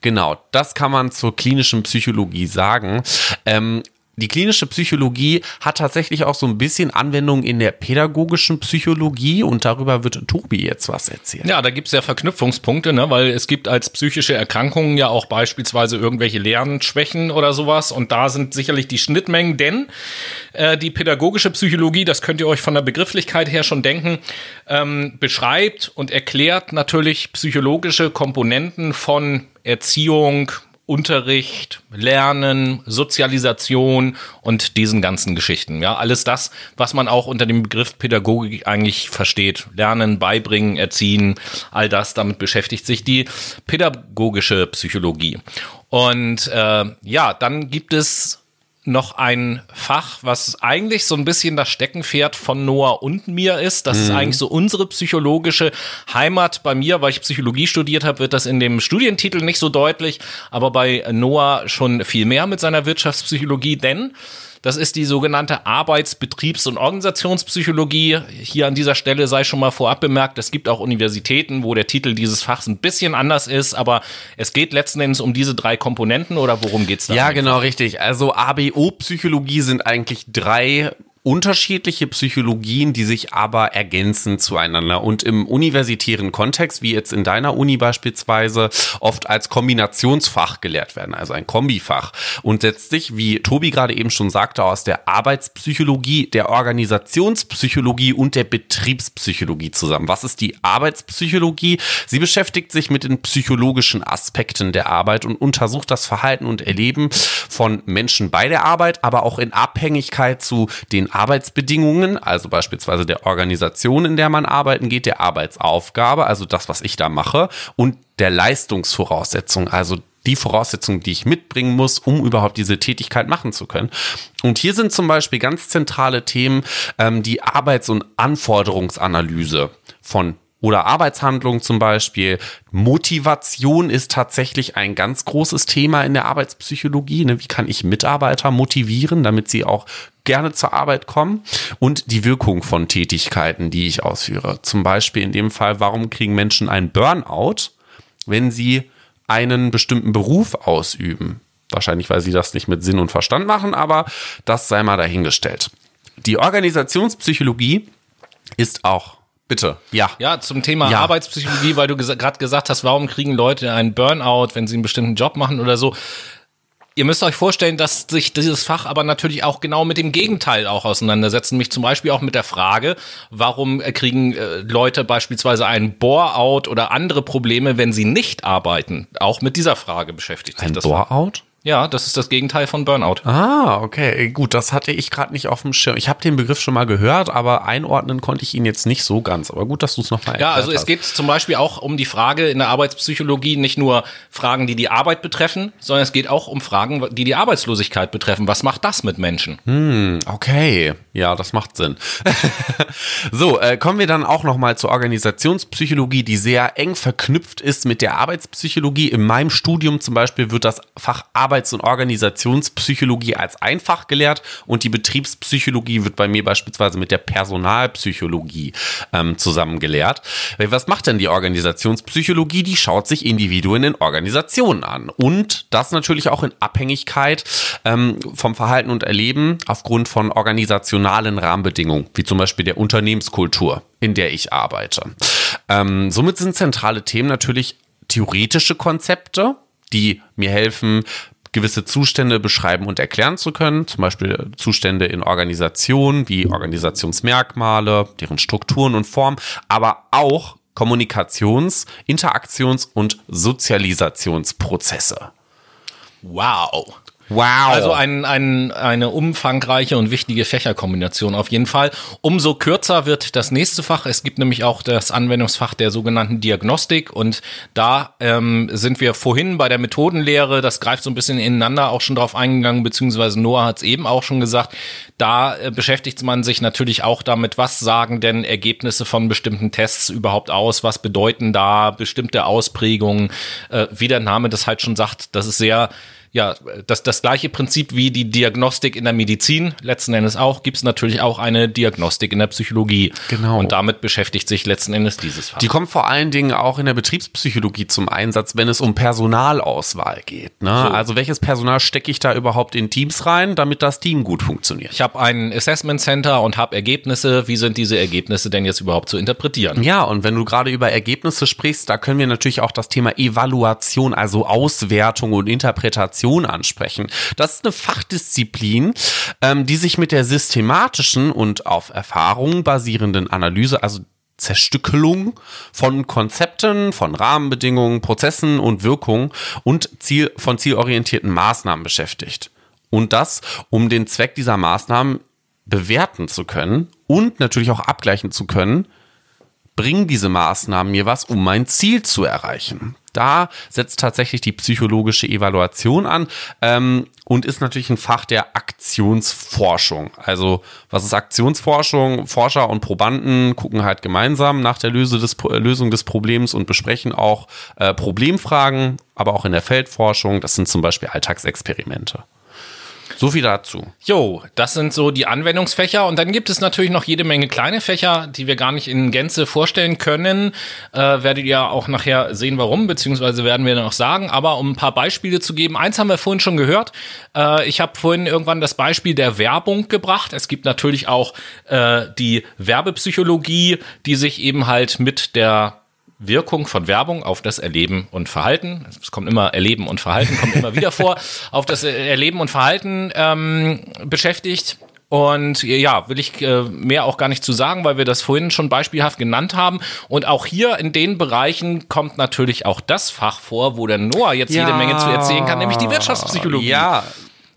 Genau, das kann man zur klinischen Psychologie sagen. Ähm, die klinische Psychologie hat tatsächlich auch so ein bisschen Anwendung in der pädagogischen Psychologie und darüber wird Tobi jetzt was erzählen. Ja, da gibt es ja Verknüpfungspunkte, ne? weil es gibt als psychische Erkrankungen ja auch beispielsweise irgendwelche Lernschwächen oder sowas und da sind sicherlich die Schnittmengen, denn äh, die pädagogische Psychologie, das könnt ihr euch von der Begrifflichkeit her schon denken, ähm, beschreibt und erklärt natürlich psychologische Komponenten von Erziehung, Unterricht, Lernen, Sozialisation und diesen ganzen Geschichten. Ja, alles das, was man auch unter dem Begriff Pädagogik eigentlich versteht. Lernen, beibringen, erziehen, all das, damit beschäftigt sich die pädagogische Psychologie. Und äh, ja, dann gibt es noch ein Fach, was eigentlich so ein bisschen das Steckenpferd von Noah und mir ist. Das mhm. ist eigentlich so unsere psychologische Heimat. Bei mir, weil ich Psychologie studiert habe, wird das in dem Studientitel nicht so deutlich, aber bei Noah schon viel mehr mit seiner Wirtschaftspsychologie, denn das ist die sogenannte Arbeits-, Betriebs- und Organisationspsychologie. Hier an dieser Stelle sei schon mal vorab bemerkt, es gibt auch Universitäten, wo der Titel dieses Fachs ein bisschen anders ist, aber es geht letzten Endes um diese drei Komponenten oder worum geht's da? Ja, genau, richtig. Also ABO-Psychologie sind eigentlich drei unterschiedliche Psychologien, die sich aber ergänzen zueinander und im universitären Kontext, wie jetzt in deiner Uni beispielsweise, oft als Kombinationsfach gelehrt werden, also ein Kombifach und setzt sich, wie Tobi gerade eben schon sagte, aus der Arbeitspsychologie, der Organisationspsychologie und der Betriebspsychologie zusammen. Was ist die Arbeitspsychologie? Sie beschäftigt sich mit den psychologischen Aspekten der Arbeit und untersucht das Verhalten und Erleben von Menschen bei der Arbeit, aber auch in Abhängigkeit zu den Arbeitsbedingungen, also beispielsweise der Organisation, in der man arbeiten geht, der Arbeitsaufgabe, also das, was ich da mache, und der Leistungsvoraussetzung, also die Voraussetzungen, die ich mitbringen muss, um überhaupt diese Tätigkeit machen zu können. Und hier sind zum Beispiel ganz zentrale Themen ähm, die Arbeits- und Anforderungsanalyse von oder Arbeitshandlung zum Beispiel. Motivation ist tatsächlich ein ganz großes Thema in der Arbeitspsychologie. Ne? Wie kann ich Mitarbeiter motivieren, damit sie auch gerne zur Arbeit kommen und die Wirkung von Tätigkeiten, die ich ausführe. Zum Beispiel in dem Fall, warum kriegen Menschen einen Burnout, wenn sie einen bestimmten Beruf ausüben? Wahrscheinlich, weil sie das nicht mit Sinn und Verstand machen, aber das sei mal dahingestellt. Die Organisationspsychologie ist auch Bitte, ja. Ja, zum Thema Ja. Arbeitspsychologie, weil du gerade gesagt hast, warum kriegen Leute einen Burnout, wenn sie einen bestimmten Job machen oder so. Ihr müsst euch vorstellen, dass sich dieses Fach aber natürlich auch genau mit dem Gegenteil auch auseinandersetzt, nämlich zum Beispiel auch mit der Frage, warum kriegen äh, Leute beispielsweise einen Bore-out oder andere Probleme, wenn sie nicht arbeiten. Auch mit dieser Frage beschäftigt sich Ein das. Fach. Bore-out? Ja, das ist das Gegenteil von Burnout. Ah, okay. Gut, das hatte ich gerade nicht auf dem Schirm. Ich habe den Begriff schon mal gehört, aber einordnen konnte ich ihn jetzt nicht so ganz. Aber gut, dass du es nochmal Ja, also es geht zum Beispiel auch um die Frage in der Arbeitspsychologie, nicht nur Fragen, die die Arbeit betreffen, sondern es geht auch um Fragen, die die Arbeitslosigkeit betreffen. Was macht das mit Menschen? Okay, ja, das macht Sinn. so, äh, kommen wir dann auch noch mal zur Organisationspsychologie, die sehr eng verknüpft ist mit der Arbeitspsychologie. In meinem Studium zum Beispiel wird das Fach Arbeits- und Organisationspsychologie als einfach gelehrt und die Betriebspsychologie wird bei mir beispielsweise mit der Personalpsychologie ähm, zusammen. Weil Was macht denn die Organisationspsychologie? Die schaut sich Individuen in Organisationen an und das natürlich auch in Abhängigkeit ähm, vom Verhalten und Erleben aufgrund von organisationalen Rahmenbedingungen, wie zum Beispiel der Unternehmenskultur, in der ich arbeite. Ähm, somit sind zentrale Themen natürlich theoretische Konzepte, die mir helfen, gewisse Zustände beschreiben und erklären zu können, zum Beispiel Zustände in Organisationen wie Organisationsmerkmale, deren Strukturen und Formen, aber auch Kommunikations-, Interaktions- und Sozialisationsprozesse. Wow. Wow. Also ein, ein, eine umfangreiche und wichtige Fächerkombination auf jeden Fall. Umso kürzer wird das nächste Fach. Es gibt nämlich auch das Anwendungsfach der sogenannten Diagnostik und da ähm, sind wir vorhin bei der Methodenlehre, das greift so ein bisschen ineinander auch schon drauf eingegangen, beziehungsweise Noah hat es eben auch schon gesagt, da äh, beschäftigt man sich natürlich auch damit, was sagen denn Ergebnisse von bestimmten Tests überhaupt aus, was bedeuten da bestimmte Ausprägungen, äh, wie der Name das halt schon sagt, das ist sehr ja, das, das gleiche Prinzip wie die Diagnostik in der Medizin, letzten Endes auch, gibt es natürlich auch eine Diagnostik in der Psychologie. Genau. Und damit beschäftigt sich letzten Endes dieses Fach. Die kommt vor allen Dingen auch in der Betriebspsychologie zum Einsatz, wenn es um Personalauswahl geht. Ne? Also welches Personal stecke ich da überhaupt in Teams rein, damit das Team gut funktioniert? ich habe ein Assessment Center und habe Ergebnisse. Wie sind diese Ergebnisse denn jetzt überhaupt zu interpretieren? Ja, und wenn du gerade über Ergebnisse sprichst, da können wir natürlich auch das Thema Evaluation, also Auswertung und Interpretation ansprechen. Das ist eine Fachdisziplin, ähm, die sich mit der systematischen und auf Erfahrungen basierenden Analyse, also Zerstückelung von Konzepten, von Rahmenbedingungen, Prozessen und Wirkungen und Ziel, von zielorientierten Maßnahmen beschäftigt. Und das, um den Zweck dieser Maßnahmen bewerten zu können und natürlich auch abgleichen zu können, bringen diese Maßnahmen mir was, um mein Ziel zu erreichen. Da setzt tatsächlich die psychologische Evaluation an ähm, und ist natürlich ein Fach der Aktionsforschung. Also was ist Aktionsforschung? Forscher und Probanden gucken halt gemeinsam nach der Löse des, äh, Lösung des Problems und besprechen auch äh, Problemfragen, aber auch in der Feldforschung. Das sind zum Beispiel Alltagsexperimente. So viel dazu. Jo, das sind so die Anwendungsfächer und dann gibt es natürlich noch jede Menge kleine Fächer, die wir gar nicht in Gänze vorstellen können. Äh, werdet ihr auch nachher sehen, warum, beziehungsweise werden wir noch sagen. Aber um ein paar Beispiele zu geben, eins haben wir vorhin schon gehört. Äh, ich habe vorhin irgendwann das Beispiel der Werbung gebracht. Es gibt natürlich auch äh, die Werbepsychologie, die sich eben halt mit der Wirkung von Werbung auf das Erleben und Verhalten. Es kommt immer Erleben und Verhalten, kommt immer wieder vor, auf das Erleben und Verhalten ähm, beschäftigt. Und ja, will ich äh, mehr auch gar nicht zu sagen, weil wir das vorhin schon beispielhaft genannt haben. Und auch hier in den Bereichen kommt natürlich auch das Fach vor, wo der Noah jetzt jede Menge zu erzählen kann, nämlich die Wirtschaftspsychologie. Ja.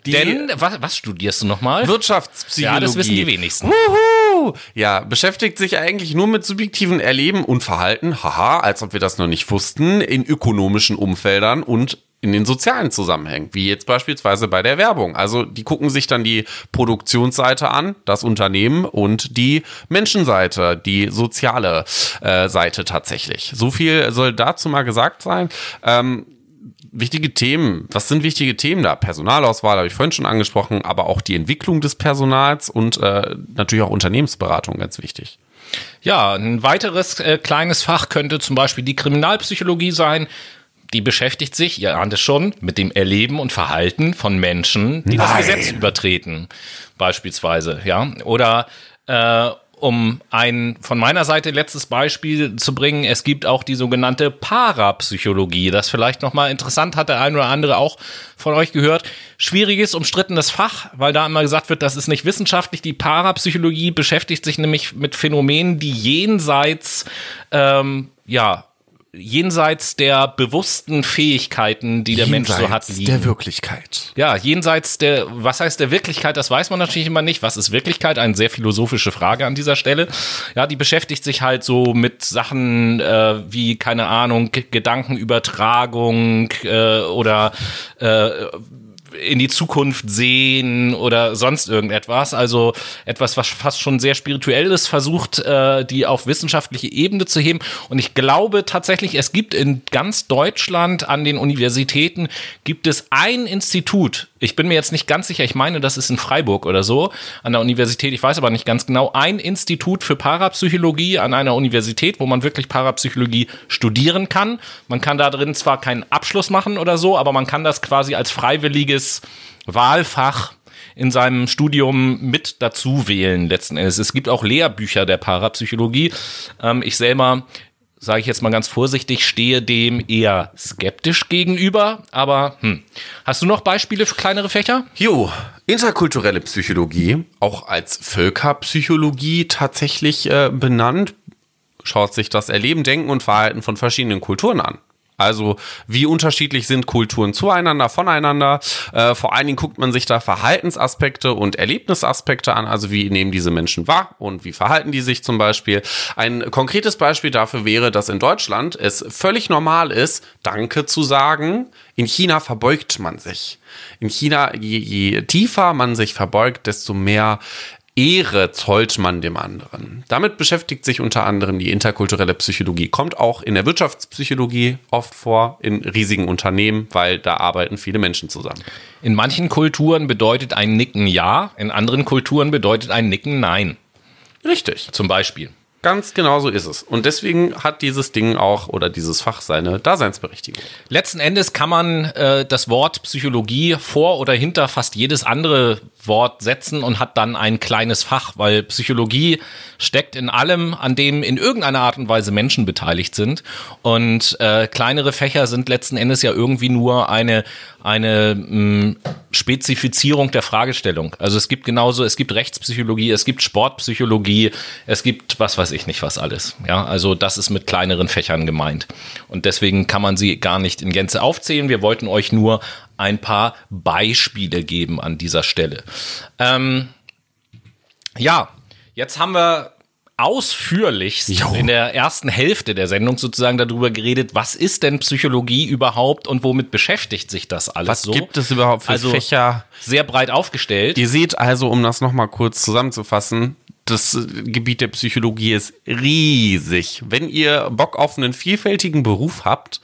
Die Denn, was, was studierst du nochmal? Wirtschaftspsychologie. Ja, das wissen die wenigsten. Wuhu! Ja, beschäftigt sich eigentlich nur mit subjektiven Erleben und Verhalten, haha, als ob wir das noch nicht wussten, in ökonomischen Umfeldern und in den sozialen Zusammenhängen, wie jetzt beispielsweise bei der Werbung. Also die gucken sich dann die Produktionsseite an, das Unternehmen und die Menschenseite, die soziale äh, Seite tatsächlich. So viel soll dazu mal gesagt sein. Ähm, wichtige Themen. Was sind wichtige Themen da? Personalauswahl habe ich vorhin schon angesprochen, aber auch die Entwicklung des Personals und äh, natürlich auch Unternehmensberatung ganz wichtig. Ja, ein weiteres äh, kleines Fach könnte zum Beispiel die Kriminalpsychologie sein. Die beschäftigt sich, ihr ahnt es schon, mit dem Erleben und Verhalten von Menschen, die Nein. das Gesetz übertreten, beispielsweise, ja. Oder äh, um ein von meiner Seite letztes Beispiel zu bringen, es gibt auch die sogenannte Parapsychologie. Das vielleicht nochmal interessant hat der ein oder andere auch von euch gehört. Schwieriges, umstrittenes Fach, weil da immer gesagt wird, das ist nicht wissenschaftlich. Die Parapsychologie beschäftigt sich nämlich mit Phänomenen, die jenseits ähm, ja jenseits der bewussten Fähigkeiten, die der jenseits Mensch so hat, liegen. der Wirklichkeit. Ja, jenseits der, was heißt der Wirklichkeit, das weiß man natürlich immer nicht. Was ist Wirklichkeit? Eine sehr philosophische Frage an dieser Stelle. Ja, die beschäftigt sich halt so mit Sachen äh, wie, keine Ahnung, Gedankenübertragung äh, oder äh, in die Zukunft sehen oder sonst irgendetwas. Also etwas, was fast schon sehr spirituell ist, versucht, äh, die auf wissenschaftliche Ebene zu heben. Und ich glaube tatsächlich, es gibt in ganz Deutschland an den Universitäten gibt es ein Institut. Ich bin mir jetzt nicht ganz sicher. Ich meine, das ist in Freiburg oder so an der Universität. Ich weiß aber nicht ganz genau. Ein Institut für Parapsychologie an einer Universität, wo man wirklich Parapsychologie studieren kann. Man kann da drin zwar keinen Abschluss machen oder so, aber man kann das quasi als freiwilliges freiwilliges Wahlfach in seinem Studium mit dazu wählen letzten Endes. Es gibt auch Lehrbücher der Parapsychologie. Ähm, ich selber sage ich jetzt mal ganz vorsichtig, stehe dem eher skeptisch gegenüber. Aber hm. hast du noch Beispiele für kleinere Fächer? Jo, interkulturelle Psychologie, auch als Völkerpsychologie tatsächlich äh, benannt, schaut sich das Erleben, Denken und Verhalten von verschiedenen Kulturen an. Also wie unterschiedlich sind Kulturen zueinander, voneinander. Äh, vor allen Dingen guckt man sich da Verhaltensaspekte und Erlebnisaspekte an. Also wie nehmen diese Menschen wahr und wie verhalten die sich zum Beispiel. Ein konkretes Beispiel dafür wäre, dass in Deutschland es völlig normal ist, Danke zu sagen. In China verbeugt man sich. In China, je, je tiefer man sich verbeugt, desto mehr Ehre zollt man dem anderen. Damit beschäftigt sich unter anderem die interkulturelle Psychologie. Kommt auch in der Wirtschaftspsychologie oft vor, in riesigen Unternehmen, weil da arbeiten viele Menschen zusammen. In manchen Kulturen bedeutet ein Nicken Ja, in anderen Kulturen bedeutet ein Nicken Nein. Richtig. Zum Beispiel. Ganz genau so ist es. Und deswegen hat dieses Ding auch oder dieses Fach seine Daseinsberechtigung. Letzten Endes kann man äh, das Wort Psychologie vor oder hinter fast jedes andere Wort setzen und hat dann ein kleines Fach, weil Psychologie steckt in allem, an dem in irgendeiner Art und Weise Menschen beteiligt sind. Und äh, kleinere Fächer sind letzten Endes ja irgendwie nur eine, eine mh, mm, Spezifizierung der Fragestellung. Also es gibt genauso, es gibt Rechtspsychologie, es gibt Sportpsychologie, es gibt was weiß ich nicht was alles. Ja, also das ist mit kleineren Fächern gemeint. Und deswegen kann man sie gar nicht in Gänze aufzählen. Wir wollten euch nur ein paar Beispiele geben an dieser Stelle. Ähm, ja, jetzt haben wir ausführlichst jo. in der ersten Hälfte der Sendung sozusagen darüber geredet, was ist denn Psychologie überhaupt und womit beschäftigt sich das alles was so? gibt es überhaupt für also Fächer? Sehr breit aufgestellt. Ihr seht also, um das nochmal kurz zusammenzufassen, das Gebiet der Psychologie ist riesig. Wenn ihr Bock auf einen vielfältigen Beruf habt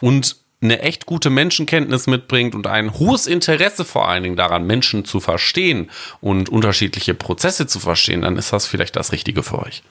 und eine echt gute Menschenkenntnis mitbringt und ein hohes Interesse vor allen Dingen daran, Menschen zu verstehen und unterschiedliche Prozesse zu verstehen, dann ist das vielleicht das Richtige für euch.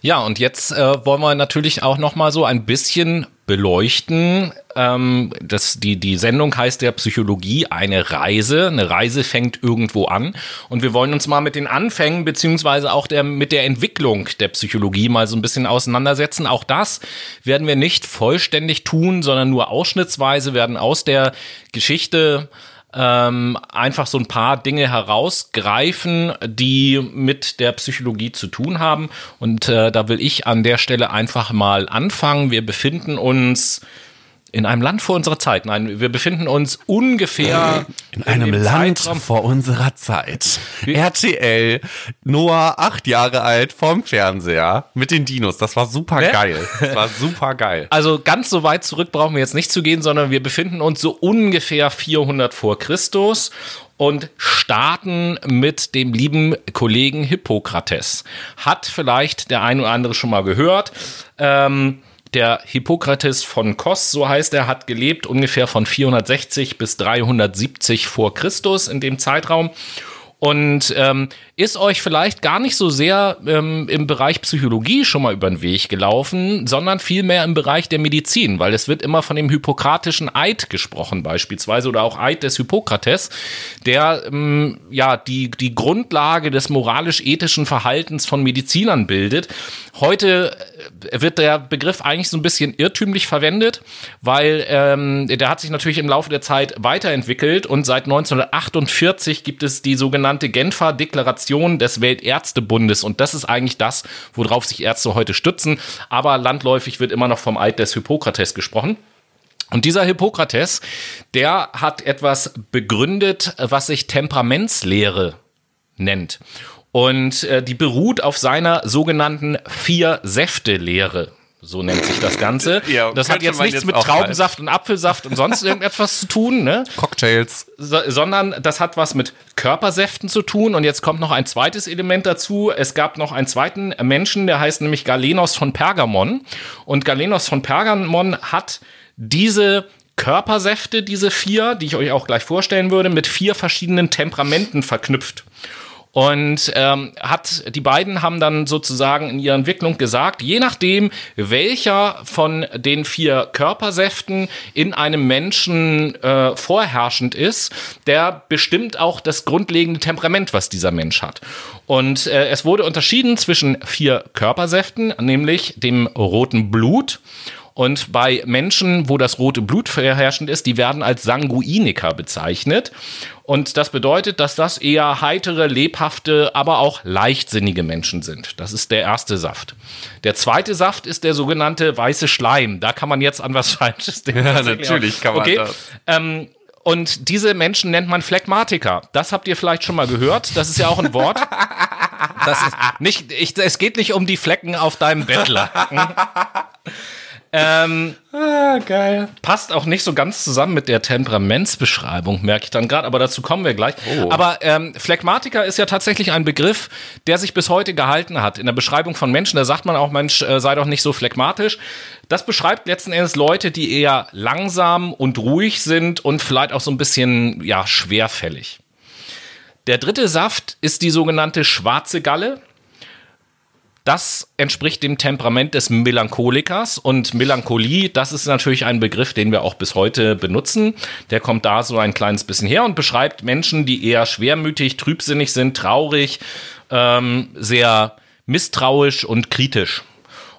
Ja, und jetzt äh, wollen wir natürlich auch noch mal so ein bisschen beleuchten. Ähm, das, die, die Sendung heißt ja Psychologie eine Reise. Eine Reise fängt irgendwo an. Und wir wollen uns mal mit den Anfängen beziehungsweise auch der, mit der Entwicklung der Psychologie mal so ein bisschen auseinandersetzen. Auch das werden wir nicht vollständig tun, sondern nur ausschnittsweise werden aus der Geschichte ähm, einfach so ein paar Dinge herausgreifen, die mit der Psychologie zu tun haben. Und äh, da will ich an der Stelle einfach mal anfangen. Wir befinden uns in einem Land vor unserer Zeit. Nein, wir befinden uns ungefähr in einem Land Zeitraum. vor unserer Zeit. Wie? RTL, Noah, acht Jahre alt, vorm Fernseher mit den Dinos. Das war super ne? geil. Das war super geil. Also ganz so weit zurück brauchen wir jetzt nicht zu gehen, sondern wir befinden uns so ungefähr 400 vor Christus und starten mit dem lieben Kollegen Hippokrates. Hat vielleicht der ein oder andere schon mal gehört. Ähm, der Hippokrates von Kos, so heißt er, hat gelebt ungefähr von 460 bis 370 vor Christus in dem Zeitraum. Und ähm, ist euch vielleicht gar nicht so sehr ähm, im Bereich Psychologie schon mal über den Weg gelaufen, sondern vielmehr im Bereich der Medizin, weil es wird immer von dem hippokratischen Eid gesprochen beispielsweise oder auch Eid des Hippokrates, der ähm, ja die, die Grundlage des moralisch-ethischen Verhaltens von Medizinern bildet. Heute äh, wird der Begriff eigentlich so ein bisschen irrtümlich verwendet, weil ähm, der hat sich natürlich im Laufe der Zeit weiterentwickelt und seit 1948 gibt es die sogenannte Genfer Deklaration des Weltärztebundes und das ist eigentlich das, worauf sich Ärzte heute stützen, aber landläufig wird immer noch vom Eid des Hippokrates gesprochen. Und dieser Hippokrates, der hat etwas begründet, was sich Temperamentslehre nennt. Und äh, die beruht auf seiner sogenannten Vier-Säfte-Lehre. So nennt sich das Ganze. Ja, das hat jetzt nichts jetzt mit Traubensaft und Apfelsaft und sonst irgendetwas zu tun, ne? Cocktails. So, sondern das hat was mit Körpersäften zu tun. Und jetzt kommt noch ein zweites Element dazu. Es gab noch einen zweiten Menschen, der heißt nämlich Galenos von Pergamon. Und Galenos von Pergamon hat diese Körpersäfte, diese vier, die ich euch auch gleich vorstellen würde, mit vier verschiedenen Temperamenten verknüpft. Und ähm, hat die beiden haben dann sozusagen in ihrer Entwicklung gesagt, je nachdem, welcher von den vier Körpersäften in einem Menschen äh, vorherrschend ist, der bestimmt auch das grundlegende Temperament, was dieser Mensch hat. Und äh, es wurde unterschieden zwischen vier Körpersäften, nämlich dem roten Blut und bei Menschen, wo das rote Blut vorherrschend ist, die werden als Sanguiniker bezeichnet. Und das bedeutet, dass das eher heitere, lebhafte, aber auch leichtsinnige Menschen sind. Das ist der erste Saft. Der zweite Saft ist der sogenannte weiße Schleim. Da kann man jetzt an was Falsches denken. Ja, natürlich kann man okay. das. Ähm, und diese Menschen nennt man Phlegmatiker. Das habt ihr vielleicht schon mal gehört. Das ist ja auch ein Wort. Das ist nicht, ich, es geht nicht um die Flecken auf deinem Bettler. Ähm, ah, geil. Passt auch nicht so ganz zusammen mit der Temperamentsbeschreibung, merke ich dann gerade, aber dazu kommen wir gleich. Oh. Aber ähm, Phlegmatiker ist ja tatsächlich ein Begriff, der sich bis heute gehalten hat. In der Beschreibung von Menschen, da sagt man auch, Mensch, äh, sei doch nicht so phlegmatisch. Das beschreibt letzten Endes Leute, die eher langsam und ruhig sind und vielleicht auch so ein bisschen, ja, schwerfällig. Der dritte Saft ist die sogenannte schwarze Galle. Das entspricht dem Temperament des Melancholikers und Melancholie, das ist natürlich ein Begriff, den wir auch bis heute benutzen. Der kommt da so ein kleines bisschen her und beschreibt Menschen, die eher schwermütig, trübsinnig sind, traurig, ähm, sehr misstrauisch und kritisch.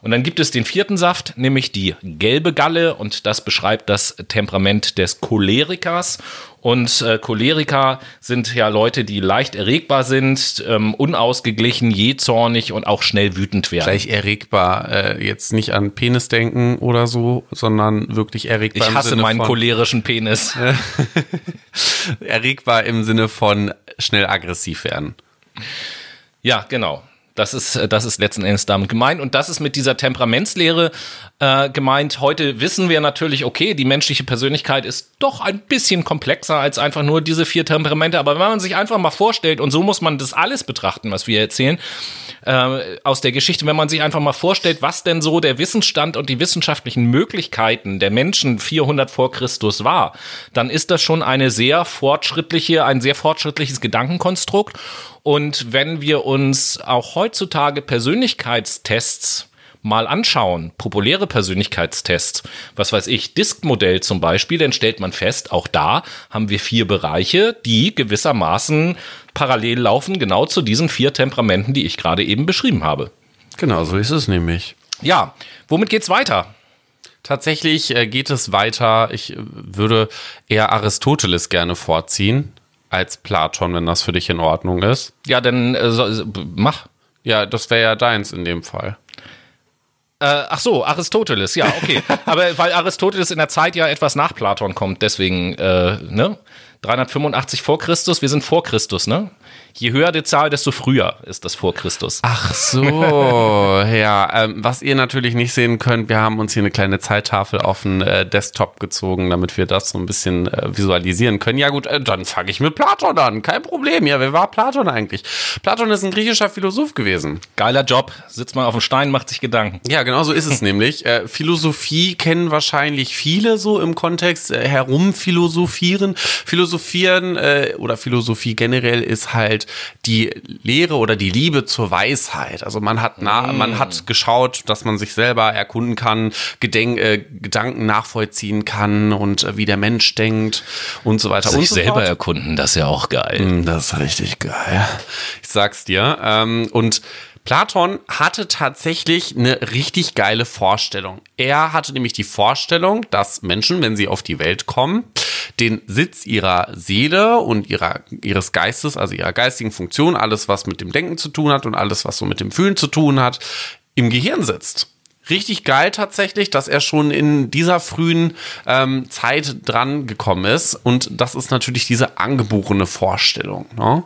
Und dann gibt es den vierten Saft, nämlich die gelbe Galle und das beschreibt das Temperament des Cholerikers. Und äh, Choleriker sind ja Leute, die leicht erregbar sind, ähm, unausgeglichen, jähzornig und auch schnell wütend werden. Gleich erregbar, äh, jetzt nicht an Penis denken oder so, sondern wirklich erregbar. Ich hasse meinen cholerischen Penis. erregbar im Sinne von schnell aggressiv werden. Ja, genau. Das ist, äh, das ist letzten Endes damit gemeint. Und das ist mit dieser Temperamentslehre äh, gemeint. Heute wissen wir natürlich, okay, die menschliche Persönlichkeit ist doch ein bisschen komplexer als einfach nur diese vier Temperamente. Aber wenn man sich einfach mal vorstellt, und so muss man das alles betrachten, was wir erzählen, äh, aus der Geschichte, wenn man sich einfach mal vorstellt, was denn so der Wissensstand und die wissenschaftlichen Möglichkeiten der Menschen 400 vor Christus war, dann ist das schon eine sehr fortschrittliche, ein sehr fortschrittliches Gedankenkonstrukt. Und wenn wir uns auch heutzutage Persönlichkeitstests mal anschauen, populäre Persönlichkeitstests, was weiß ich, Disk-Modell zum Beispiel, dann stellt man fest, auch da haben wir vier Bereiche, die gewissermaßen parallel laufen, genau zu diesen vier Temperamenten, die ich gerade eben beschrieben habe. Genau, so ist es nämlich. Ja, womit geht's weiter? Tatsächlich äh, geht es weiter. Ich äh, würde eher Aristoteles gerne vorziehen als Platon, wenn das für dich in Ordnung ist. Ja, dann äh, so, mach. Ja, das wäre ja deins in dem Fall. Äh, ach so, Aristoteles, ja, okay. Aber weil Aristoteles in der Zeit ja etwas nach Platon kommt, deswegen, äh, ne? 385 vor Christus, wir sind vor Christus, ne? Je höher die Zahl, desto früher ist das vor Christus. Ach so, ja. Ähm, was ihr natürlich nicht sehen könnt, wir haben uns hier eine kleine Zeittafel auf den äh, Desktop gezogen, damit wir das so ein bisschen äh, visualisieren können. Ja gut, äh, dann fange ich mit Platon an. Kein Problem. Ja, wer war Platon eigentlich? Platon ist ein griechischer Philosoph gewesen. Geiler Job. Sitzt mal auf dem Stein, macht sich Gedanken. Ja, genau so ist es nämlich. Äh, Philosophie kennen wahrscheinlich viele so im Kontext äh, herumphilosophieren. Philosophieren äh, oder Philosophie generell ist halt die Lehre oder die Liebe zur Weisheit. Also man hat na, Mm. man hat geschaut, dass man sich selber erkunden kann, Gedenk, äh, Gedanken nachvollziehen kann und äh, wie der Mensch denkt und so weiter und Sich so selber fort. erkunden, das ist ja auch geil. Mm, Das ist richtig geil. Ich sag's dir. Ähm, und Platon hatte tatsächlich eine richtig geile Vorstellung. Er hatte nämlich die Vorstellung, dass Menschen, wenn sie auf die Welt kommen, den Sitz ihrer Seele und ihrer, ihres Geistes, also ihrer geistigen Funktion, alles, was mit dem Denken zu tun hat und alles, was so mit dem Fühlen zu tun hat, im Gehirn sitzt. Richtig geil tatsächlich, dass er schon in dieser frühen ähm, Zeit dran gekommen ist. Und das ist natürlich diese angeborene Vorstellung, ne?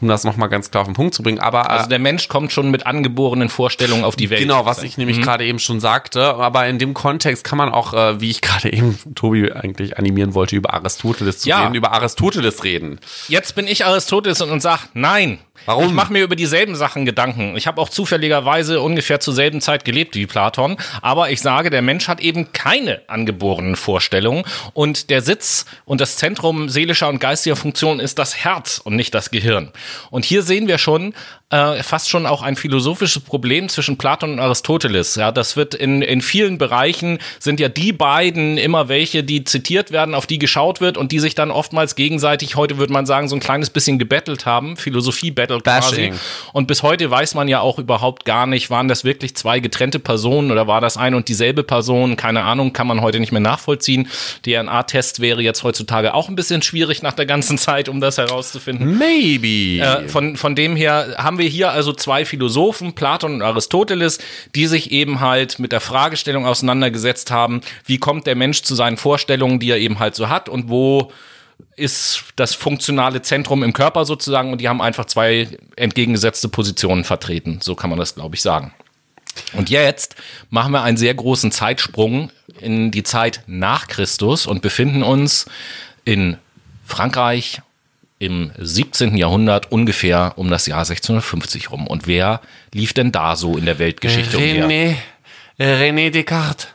um das nochmal ganz klar auf den Punkt zu bringen. Aber äh, Also der Mensch kommt schon mit angeborenen Vorstellungen auf die Welt. Genau, was ich nämlich gerade eben schon sagte. Aber in dem Kontext kann man auch, äh, wie ich gerade eben Tobi eigentlich animieren wollte, über Aristoteles zu Ja. reden, über Aristoteles reden. Jetzt bin ich Aristoteles und, und sag, nein. Warum? Ich mache mir über dieselben Sachen Gedanken. Ich habe auch zufälligerweise ungefähr zur selben Zeit gelebt wie Platon, aber ich sage, der Mensch hat eben keine angeborenen Vorstellungen und der Sitz und das Zentrum seelischer und geistiger Funktion ist das Herz und nicht das Gehirn. Und hier sehen wir schon äh, fast schon auch ein philosophisches Problem zwischen Platon und Aristoteles. Ja, das wird in, in vielen Bereichen sind ja die beiden immer welche, die zitiert werden, auf die geschaut wird und die sich dann oftmals gegenseitig, heute würde man sagen, so ein kleines bisschen gebettelt haben, Philosophie-Battle quasi. Und bis heute weiß man ja auch überhaupt gar nicht, waren das wirklich zwei getrennte Personen oder war das eine und dieselbe Person? Keine Ahnung, kann man heute nicht mehr nachvollziehen. DNA-Test wäre jetzt heutzutage auch ein bisschen schwierig nach der ganzen Zeit, um das herauszufinden. Maybe. Äh, von, von dem her haben wir hier also zwei Philosophen, Platon und Aristoteles, die sich eben halt mit der Fragestellung auseinandergesetzt haben, wie kommt der Mensch zu seinen Vorstellungen, die er eben halt so hat und wo ist das funktionale Zentrum im Körper sozusagen und die haben einfach zwei entgegengesetzte Positionen vertreten. So kann man das, glaube ich, sagen. Und jetzt machen wir einen sehr großen Zeitsprung in die Zeit nach Christus und befinden uns in Frankreich im 17. Jahrhundert ungefähr um das Jahr 1650 rum. Und wer lief denn da so in der Weltgeschichte umher? René, René Descartes.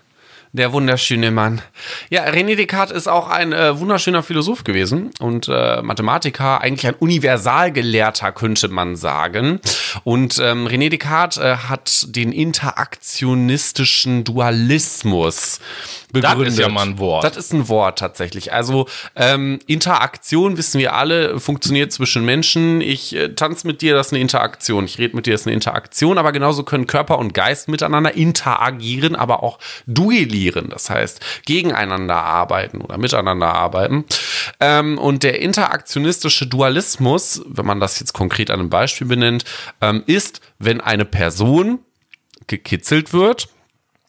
Der wunderschöne Mann. Ja, René Descartes ist auch ein äh, wunderschöner Philosoph gewesen und äh, Mathematiker, eigentlich ein Universalgelehrter, könnte man sagen. Und ähm, René Descartes äh, hat den interaktionistischen Dualismus begründet. ist ja mal ein Wort. Das ist ein Wort tatsächlich. Also ähm, Interaktion, wissen wir alle, funktioniert zwischen Menschen. Ich äh, tanze mit dir, das ist eine Interaktion. Ich rede mit dir, das ist eine Interaktion. Aber genauso können Körper und Geist miteinander interagieren, aber auch duellieren. Das heißt, gegeneinander arbeiten oder miteinander arbeiten. Ähm, und der interaktionistische Dualismus, wenn man das jetzt konkret an einem Beispiel benennt, ähm, ist, wenn eine Person gekitzelt wird,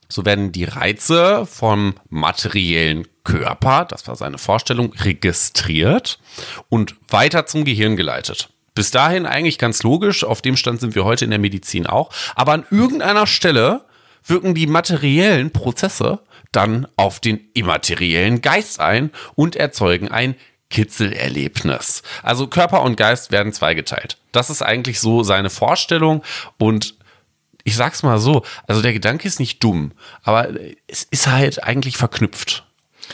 so werden die Reize vom materiellen Körper, das war seine Vorstellung, registriert und weiter zum Gehirn geleitet. Bis dahin eigentlich ganz logisch, auf dem Stand sind wir heute in der Medizin auch. Aber an irgendeiner Stelle wirken die materiellen Prozesse dann auf den immateriellen Geist ein und erzeugen ein Kitzelerlebnis. Also Körper und Geist werden zweigeteilt. Das ist eigentlich so seine Vorstellung und ich sag's mal so, also der Gedanke ist nicht dumm, aber es ist halt eigentlich verknüpft.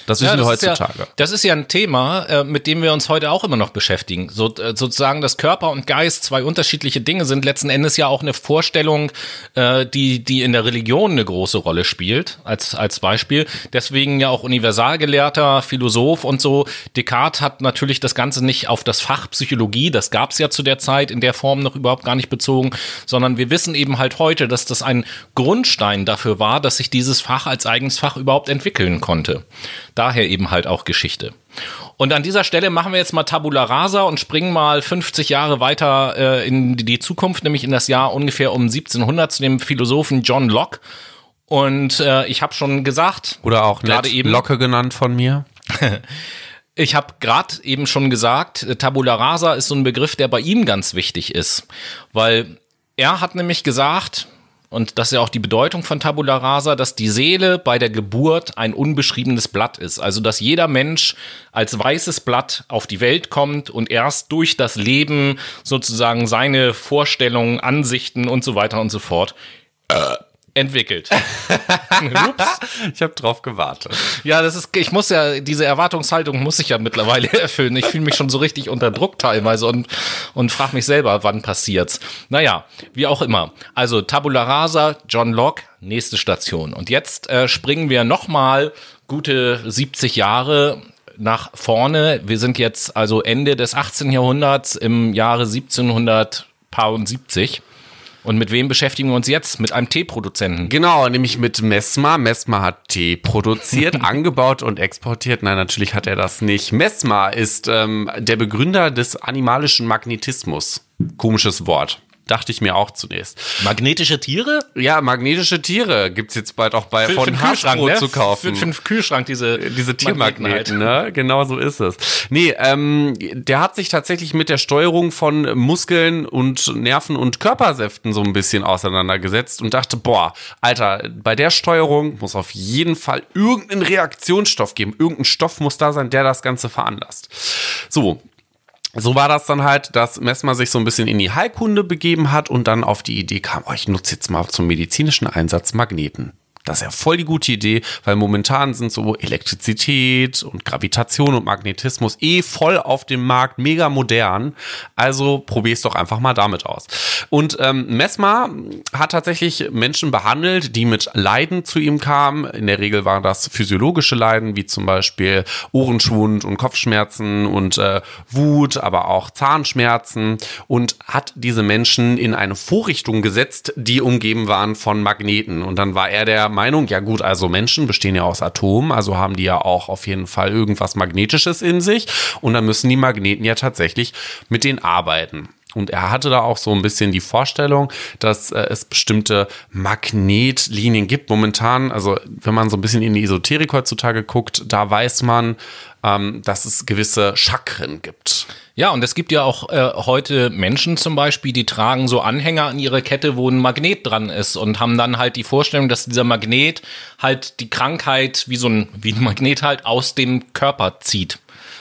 Das wissen wir das ist heutzutage. Ja, das ist ja ein Thema, äh, mit dem wir uns heute auch immer noch beschäftigen. So, äh, sozusagen, dass Körper und Geist zwei unterschiedliche Dinge sind, letzten Endes ja auch eine Vorstellung, äh, die, die in der Religion eine große Rolle spielt, als, als Beispiel. Deswegen ja auch Universalgelehrter, Philosoph und so. Descartes hat natürlich das Ganze nicht auf das Fach Psychologie, das gab es ja zu der Zeit in der Form noch überhaupt gar nicht bezogen, sondern wir wissen eben halt heute, dass das ein Grundstein dafür war, dass sich dieses Fach als eigenes Fach überhaupt entwickeln konnte. Daher eben halt auch Geschichte. Und an dieser Stelle machen wir jetzt mal Tabula Rasa und springen mal 50 Jahre weiter äh, in die Zukunft, nämlich in das Jahr ungefähr um 1700 zu dem Philosophen John Locke. Und äh, ich habe schon gesagt, Oder auch gerade eben Locke genannt von mir. Ich habe gerade eben schon gesagt, Tabula rasa ist so ein Begriff, der bei ihm ganz wichtig ist, weil er hat nämlich gesagt, und das ist ja auch die Bedeutung von Tabula rasa, dass die Seele bei der Geburt ein unbeschriebenes Blatt ist. Also, dass jeder Mensch als weißes Blatt auf die Welt kommt und erst durch das Leben sozusagen seine Vorstellungen, Ansichten und so weiter und so fort äh, entwickelt. Ups. Ich habe drauf gewartet. Ja, das ist, ich muss ja, diese Erwartungshaltung muss ich ja mittlerweile erfüllen. Ich fühle mich schon so richtig unter Druck teilweise und, und frage mich selber, wann passiert's. Naja, wie auch immer. Also Tabula Rasa, John Locke, nächste Station. Und jetzt äh, springen wir nochmal gute 70 Jahre nach vorne. Wir sind jetzt also Ende des 18. Jahrhunderts im Jahre 1770. Und mit wem beschäftigen wir uns jetzt? Mit einem Teeproduzenten. Genau, nämlich mit Mesmer. Mesmer hat Tee produziert, angebaut und exportiert. Nein, natürlich hat er das nicht. Mesmer ist ähm, der Begründer des animalischen Magnetismus. Komisches Wort. Dachte ich mir auch zunächst. Magnetische Tiere? Ja, magnetische Tiere gibt's jetzt bald auch bei Für- von für Hasbro ne? zu kaufen. Für, für den Kühlschrank, diese, diese Magneten Tiermagneten, halt. ne? Genau so ist es. Nee, ähm, der hat sich tatsächlich mit der Steuerung von Muskeln und Nerven und Körpersäften so ein bisschen auseinandergesetzt und dachte, boah, Alter, bei der Steuerung muss auf jeden Fall irgendein Reaktionsstoff geben. Irgendein Stoff muss da sein, der das Ganze veranlasst. So, so war das dann halt, dass Messmer sich so ein bisschen in die Heilkunde begeben hat und dann auf die Idee kam, oh, ich nutze jetzt mal zum medizinischen Einsatz Magneten. Das ist ja voll die gute Idee, weil momentan sind so Elektrizität und Gravitation und Magnetismus eh voll auf dem Markt, mega modern. Also probier's doch einfach mal damit aus. Und ähm, Mesmer hat tatsächlich Menschen behandelt, die mit Leiden zu ihm kamen. In der Regel waren das physiologische Leiden, wie zum Beispiel Ohrenschwund und Kopfschmerzen und äh, Wut, aber auch Zahnschmerzen und hat diese Menschen in eine Vorrichtung gesetzt, die umgeben waren von Magneten. Und dann war er der Meinung, ja gut, also Menschen bestehen ja aus Atomen, also haben die ja auch auf jeden Fall irgendwas Magnetisches in sich und dann müssen die Magneten ja tatsächlich mit denen arbeiten. Und er hatte da auch so ein bisschen die Vorstellung, dass äh, es bestimmte Magnetlinien gibt. Momentan, also wenn man so ein bisschen in die Esoterik heutzutage guckt, da weiß man, ähm, dass es gewisse Chakren gibt. Ja, und es gibt ja auch äh, heute Menschen zum Beispiel, die tragen so Anhänger an ihre Kette, wo ein Magnet dran ist und haben dann halt die Vorstellung, dass dieser Magnet halt die Krankheit wie so ein, wie ein Magnet halt aus dem Körper zieht.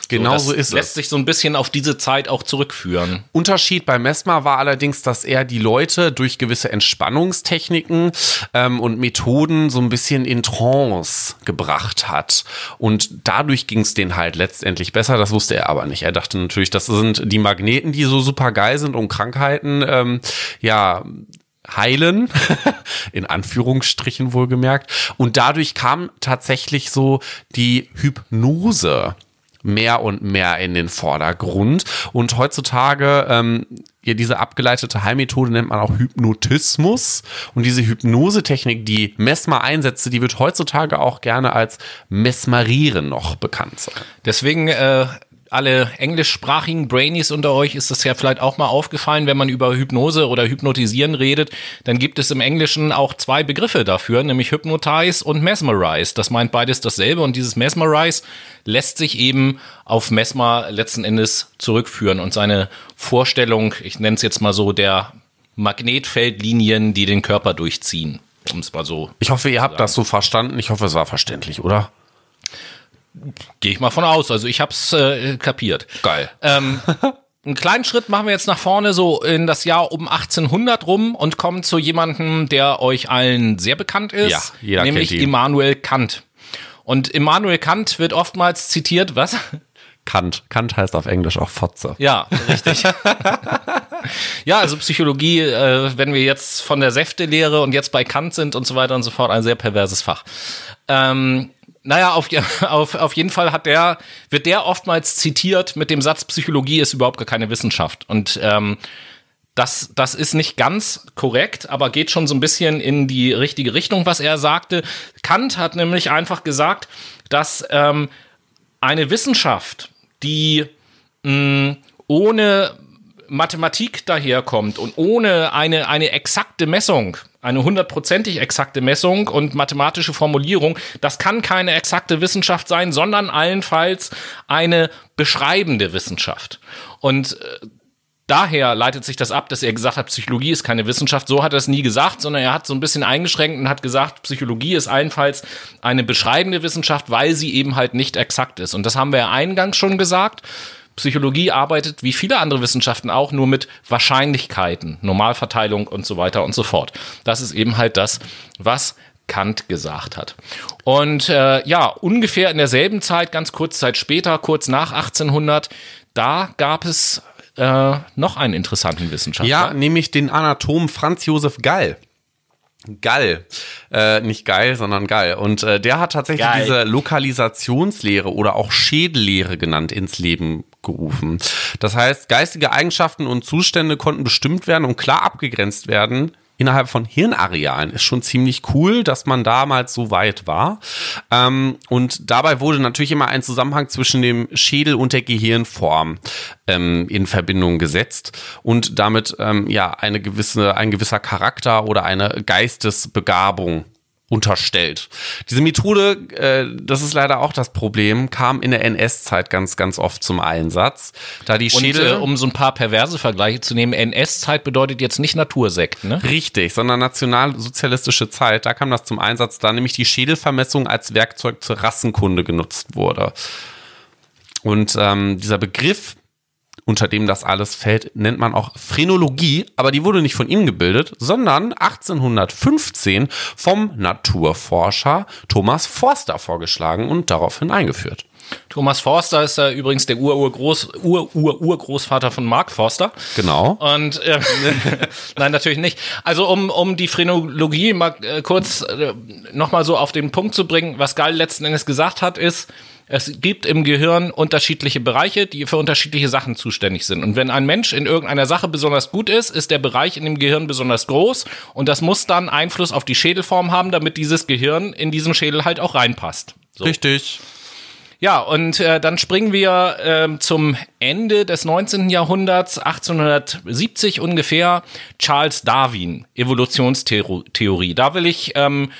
Genau das so ist lässt es. sich so ein bisschen auf diese Zeit auch zurückführen. Unterschied bei Mesmer war allerdings, dass er die Leute durch gewisse Entspannungstechniken ähm, und Methoden so ein bisschen in Trance gebracht hat. Und dadurch ging es denen halt letztendlich besser. Das wusste er aber nicht. Er dachte natürlich, das sind die Magneten, die so super geil sind, um Krankheiten, ähm, ja, heilen, in Anführungsstrichen wohlgemerkt. Und dadurch kam tatsächlich so die Hypnose mehr und mehr in den Vordergrund. Und heutzutage, ähm, ja, diese abgeleitete Heilmethode nennt man auch Hypnotismus. Und diese Hypnosetechnik, die Mesmer einsetzte, die wird heutzutage auch gerne als Mesmerieren noch bekannt sein. Deswegen, äh, alle englischsprachigen Brainies unter euch ist das ja vielleicht auch mal aufgefallen, wenn man über Hypnose oder Hypnotisieren redet, dann gibt es im Englischen auch zwei Begriffe dafür, nämlich Hypnotize und Mesmerize. Das meint beides dasselbe und dieses Mesmerize lässt sich eben auf Mesmer letzten Endes zurückführen und seine Vorstellung, ich nenne es jetzt mal so, der Magnetfeldlinien, die den Körper durchziehen. Um es mal so Ich hoffe, ihr habt das so verstanden. Ich hoffe, es war verständlich, oder? Gehe ich mal von aus. Also ich hab's äh, kapiert. Geil. Ähm, einen kleinen Schritt machen wir jetzt nach vorne, so in das Jahr um 1800 rum und kommen zu jemandem, der euch allen sehr bekannt ist. Ja, nämlich. Immanuel Kant. Und Immanuel Kant wird oftmals zitiert, was? Kant. Kant heißt auf Englisch auch Fotze. Ja, richtig. ja, also Psychologie, äh, wenn wir jetzt von der Säftelehre und jetzt bei Kant sind und so weiter und so fort, ein sehr perverses Fach. Ähm, naja, auf, auf, auf jeden Fall hat der, wird der oftmals zitiert mit dem Satz, Psychologie ist überhaupt gar keine Wissenschaft. Und ähm, das, das ist nicht ganz korrekt, aber geht schon so ein bisschen in die richtige Richtung, was er sagte. Kant hat nämlich einfach gesagt, dass ähm, eine Wissenschaft, die mh, ohne Mathematik daherkommt und ohne eine, eine exakte Messung, eine hundertprozentig exakte Messung und mathematische Formulierung, das kann keine exakte Wissenschaft sein, sondern allenfalls eine beschreibende Wissenschaft. Und äh, daher leitet sich das ab, dass er gesagt hat, Psychologie ist keine Wissenschaft. So hat er es nie gesagt, sondern er hat so ein bisschen eingeschränkt und hat gesagt, Psychologie ist allenfalls eine beschreibende Wissenschaft, weil sie eben halt nicht exakt ist. Und das haben wir ja eingangs schon gesagt. Psychologie arbeitet wie viele andere Wissenschaften auch nur mit Wahrscheinlichkeiten, Normalverteilung und so weiter und so fort. Das ist eben halt das, was Kant gesagt hat. Und äh, ja, ungefähr in derselben Zeit, ganz kurz Zeit später, kurz nach 1800, da gab es äh, noch einen interessanten Wissenschaftler. Ja, nämlich den Anatom Franz Josef Gall. Gall. Äh, nicht geil, sondern Gall. Und äh, der hat tatsächlich geil. diese Lokalisationslehre oder auch Schädellehre genannt ins Leben gerufen. Das heißt, geistige Eigenschaften und Zustände konnten bestimmt werden und klar abgegrenzt werden innerhalb von Hirnarealen ist schon ziemlich cool, dass man damals so weit war. Ähm, und dabei wurde natürlich immer ein Zusammenhang zwischen dem Schädel und der Gehirnform ähm, in Verbindung gesetzt und damit ähm, ja eine gewisse, ein gewisser Charakter oder eine Geistesbegabung unterstellt. Diese Methode, äh, das ist leider auch das Problem, kam in der NS-Zeit ganz, ganz oft zum Einsatz. Da die Schädel. Und, äh, um so ein paar perverse Vergleiche zu nehmen, NS-Zeit bedeutet jetzt nicht Natursekt, ne? Richtig, sondern nationalsozialistische Zeit. Da kam das zum Einsatz, da nämlich die Schädelvermessung als Werkzeug zur Rassenkunde genutzt wurde. Und ähm, dieser Begriff unter dem das alles fällt, nennt man auch Phrenologie, aber die wurde nicht von ihm gebildet, sondern 1815 vom Naturforscher Thomas Forster vorgeschlagen und daraufhin eingeführt. Thomas Forster ist ja übrigens der Ur-Urgroß, Ur-Ur-Urgroßvater von Mark Forster. Genau. Und äh, nein, natürlich nicht. Also um, um die Phrenologie mal äh, kurz äh, nochmal so auf den Punkt zu bringen, was Gall letzten Endes gesagt hat, ist, es gibt im Gehirn unterschiedliche Bereiche, die für unterschiedliche Sachen zuständig sind. Und wenn ein Mensch in irgendeiner Sache besonders gut ist, ist der Bereich in dem Gehirn besonders groß und das muss dann Einfluss auf die Schädelform haben, damit dieses Gehirn in diesem Schädel halt auch reinpasst. So. Richtig. Ja, und äh, dann springen wir äh, zum Ende des 19. Jahrhunderts, 1870 ungefähr, Charles Darwin, Evolutionstheorie. Da will ich ähm,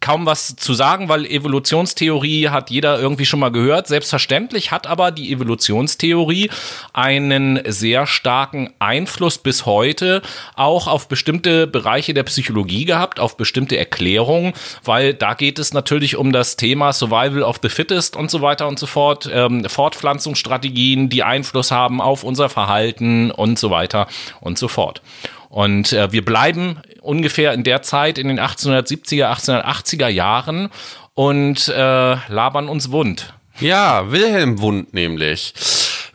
kaum was zu sagen, weil Evolutionstheorie hat jeder irgendwie schon mal gehört. Selbstverständlich hat aber die Evolutionstheorie einen sehr starken Einfluss bis heute auch auf bestimmte Bereiche der Psychologie gehabt, auf bestimmte Erklärungen, weil da geht es natürlich um das Thema Survival of the Fittest und so weiter und so fort, ähm, Fortpflanzungsstrategien, die Einfluss haben auf unser Verhalten und so weiter und so fort. Und äh, wir bleiben ungefähr in der Zeit, in den 1870er, 1880er Jahren und äh, labern uns wund. Ja, Wilhelm Wund nämlich.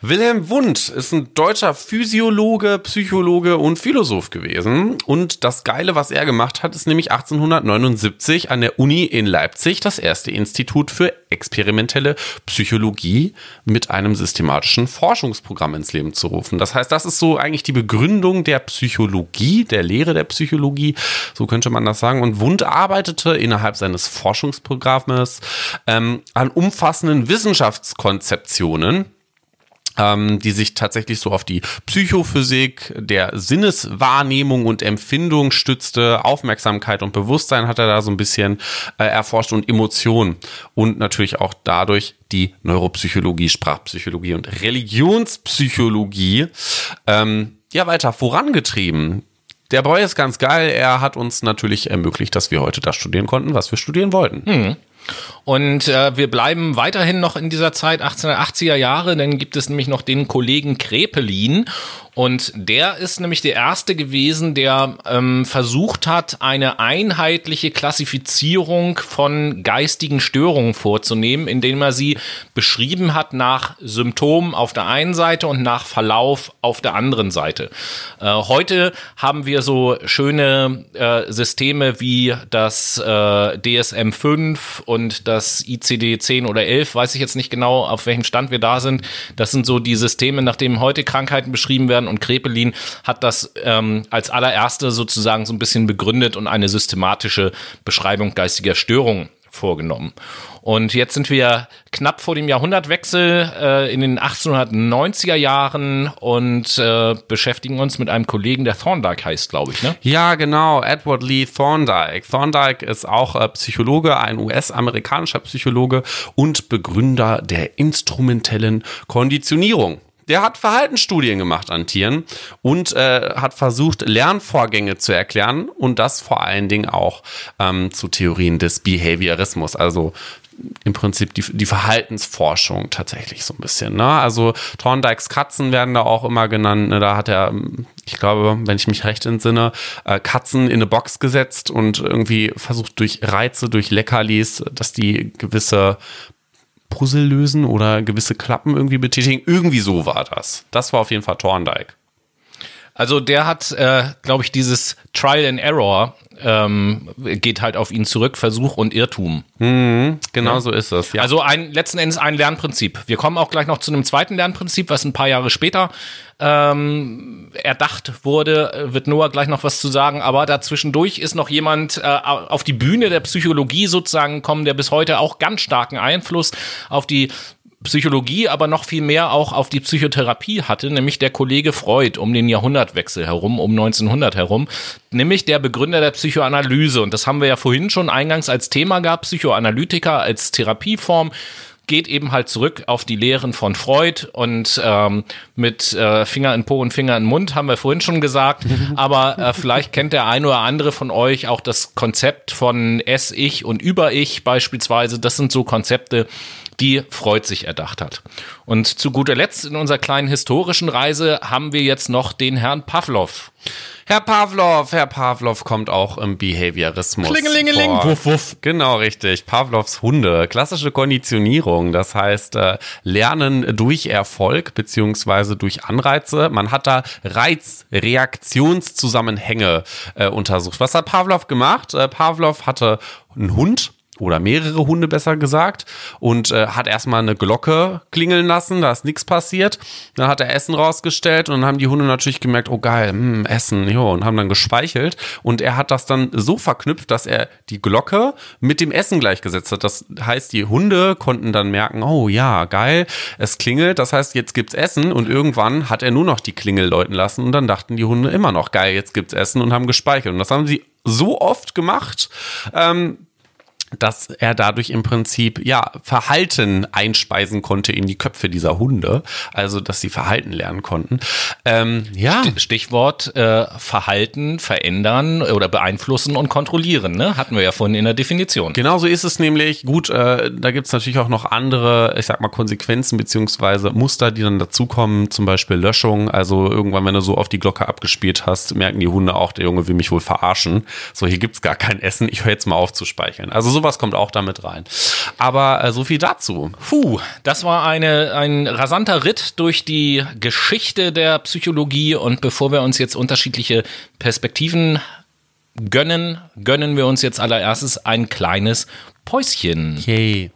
Wilhelm Wundt ist ein deutscher Physiologe, Psychologe und Philosoph gewesen. Und das Geile, was er gemacht hat, ist nämlich 1879 an der Uni in Leipzig das erste Institut für experimentelle Psychologie mit einem systematischen Forschungsprogramm ins Leben zu rufen. Das heißt, das ist so eigentlich die Begründung der Psychologie, der Lehre der Psychologie, so könnte man das sagen. Und Wundt arbeitete innerhalb seines Forschungsprogrammes ähm, an umfassenden Wissenschaftskonzeptionen ähm, die sich tatsächlich so auf die Psychophysik der Sinneswahrnehmung und Empfindung stützte. Aufmerksamkeit und Bewusstsein hat er da so ein bisschen äh, erforscht und Emotionen und natürlich auch dadurch die Neuropsychologie, Sprachpsychologie und Religionspsychologie ähm, ja weiter vorangetrieben. Der Boy ist ganz geil. Er hat uns natürlich ermöglicht, dass wir heute das studieren konnten, was wir studieren wollten. Hm. Und äh, wir bleiben weiterhin noch in dieser Zeit 1880er Jahre, dann gibt es nämlich noch den Kollegen Krepelin und der ist nämlich der erste gewesen, der ähm, versucht hat, eine einheitliche Klassifizierung von geistigen Störungen vorzunehmen, indem er sie beschrieben hat nach Symptomen auf der einen Seite und nach Verlauf auf der anderen Seite. Äh, heute haben wir so schöne äh, Systeme wie das äh, DSM-5 und das ICD-10 oder 11, weiß ich jetzt nicht genau, auf welchem Stand wir da sind. Das sind so die Systeme, nach denen heute Krankheiten beschrieben werden und Krepelin hat das ähm, als allererste sozusagen so ein bisschen begründet und eine systematische Beschreibung geistiger Störungen vorgenommen. Und jetzt sind wir knapp vor dem Jahrhundertwechsel äh, in den 1890er Jahren und äh, beschäftigen uns mit einem Kollegen, der Thorndike heißt, glaube ich, ne? Ja, genau, Edward Lee Thorndike. Thorndike ist auch äh, Psychologe, ein US-amerikanischer Psychologe und Begründer der instrumentellen Konditionierung. Der hat Verhaltensstudien gemacht an Tieren und äh, hat versucht, Lernvorgänge zu erklären und das vor allen Dingen auch ähm, zu Theorien des Behaviorismus, also im Prinzip die, die Verhaltensforschung tatsächlich so ein bisschen. Ne? Also Thorndikes Katzen werden da auch immer genannt. Ne? Da hat er, ich glaube, wenn ich mich recht entsinne, äh, Katzen in eine Box gesetzt und irgendwie versucht durch Reize, durch Leckerlis, dass die gewisse Puzzle lösen oder gewisse Klappen irgendwie betätigen. Irgendwie so war das. Das war auf jeden Fall Thorndike. Also der hat, äh, glaube ich, dieses Trial and Error ähm, geht halt auf ihn zurück, Versuch und Irrtum. Mhm, genau ja. so ist es. Ja. Also ein letzten Endes ein Lernprinzip. Wir kommen auch gleich noch zu einem zweiten Lernprinzip, was ein paar Jahre später ähm, erdacht wurde. Wird Noah gleich noch was zu sagen. Aber dazwischendurch ist noch jemand äh, auf die Bühne der Psychologie sozusagen gekommen, der bis heute auch ganz starken Einfluss auf die Psychologie, aber noch viel mehr auch auf die Psychotherapie hatte, nämlich der Kollege Freud um den Jahrhundertwechsel herum, um 1900 herum, nämlich der Begründer der Psychoanalyse. Und das haben wir ja vorhin schon eingangs als Thema gehabt, Psychoanalytiker als Therapieform geht eben halt zurück auf die Lehren von Freud und ähm, mit äh, Finger in Po und Finger in Mund haben wir vorhin schon gesagt. Aber äh, vielleicht kennt der eine oder andere von euch auch das Konzept von S-Ich und Über-Ich beispielsweise. Das sind so Konzepte, die Freud sich erdacht hat. Und zu guter Letzt in unserer kleinen historischen Reise haben wir jetzt noch den Herrn Pavlov. Herr Pavlov, Herr Pavlov kommt auch im Behaviorismus. Klingelingeling, wuff, wuff. Genau, richtig. Pavlovs Hunde. Klassische Konditionierung. Das heißt, äh, Lernen durch Erfolg beziehungsweise durch Anreize. Man hat da Reiz-Reaktionszusammenhänge äh, untersucht. Was hat Pavlov gemacht? Äh, Pavlov hatte einen Hund oder mehrere Hunde besser gesagt und äh, hat erstmal eine Glocke klingeln lassen, da ist nichts passiert. Dann hat er Essen rausgestellt und dann haben die Hunde natürlich gemerkt, oh geil, mh, hm, Essen, jo, und haben dann gespeichelt und er hat das dann so verknüpft, dass er die Glocke mit dem Essen gleichgesetzt hat. Das heißt, die Hunde konnten dann merken, oh ja, geil, es klingelt, das heißt, jetzt gibt's Essen und irgendwann hat er nur noch die Klingel läuten lassen und dann dachten die Hunde immer noch, geil, jetzt gibt's Essen und haben gespeichert und das haben sie so oft gemacht, ähm, dass er dadurch im Prinzip ja Verhalten einspeisen konnte in die Köpfe dieser Hunde, also dass sie Verhalten lernen konnten. Ähm, ja. Stichwort äh, Verhalten verändern oder beeinflussen und kontrollieren, ne? Hatten wir ja vorhin in der Definition. Genau so ist es nämlich. Gut, äh, da gibt es natürlich auch noch andere, ich sag mal, Konsequenzen beziehungsweise Muster, die dann dazukommen, zum Beispiel Löschung. Also irgendwann, wenn du so auf die Glocke abgespielt hast, merken die Hunde auch, der Junge will mich wohl verarschen. So, hier gibt's gar kein Essen, ich höre jetzt mal auf zu speicheln. Also so sowas kommt auch damit rein. Aber äh, so viel dazu. Puh, das war eine, ein rasanter Ritt durch die Geschichte der Psychologie und bevor wir uns jetzt unterschiedliche Perspektiven gönnen, gönnen wir uns jetzt allererstes ein kleines Päuschen. Yay.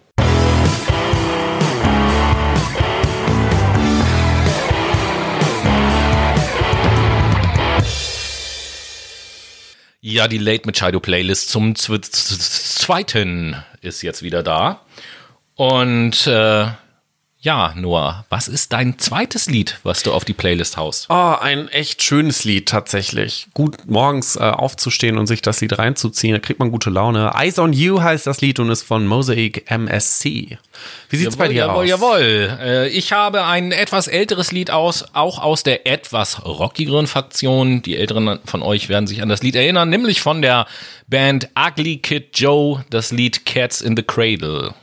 Ja, die Late Machado Playlist zum zweiten ist jetzt wieder da. Und äh, ja, Noah, was ist dein zweites Lied, was du auf die Playlist haust? Oh, ein echt schönes Lied tatsächlich. Gut morgens äh, aufzustehen und sich das Lied reinzuziehen, da kriegt man gute Laune. Eyes on You heißt das Lied und ist von Mosaic MSC. Wie sieht's jawohl, bei dir jawohl, aus? Jawohl, jawohl. Äh, ich habe ein etwas älteres Lied aus, auch aus der etwas rockigeren Fraktion. Die Älteren von euch werden sich an das Lied erinnern, nämlich von der Band Ugly Kid Joe, das Lied Cats in the Cradle.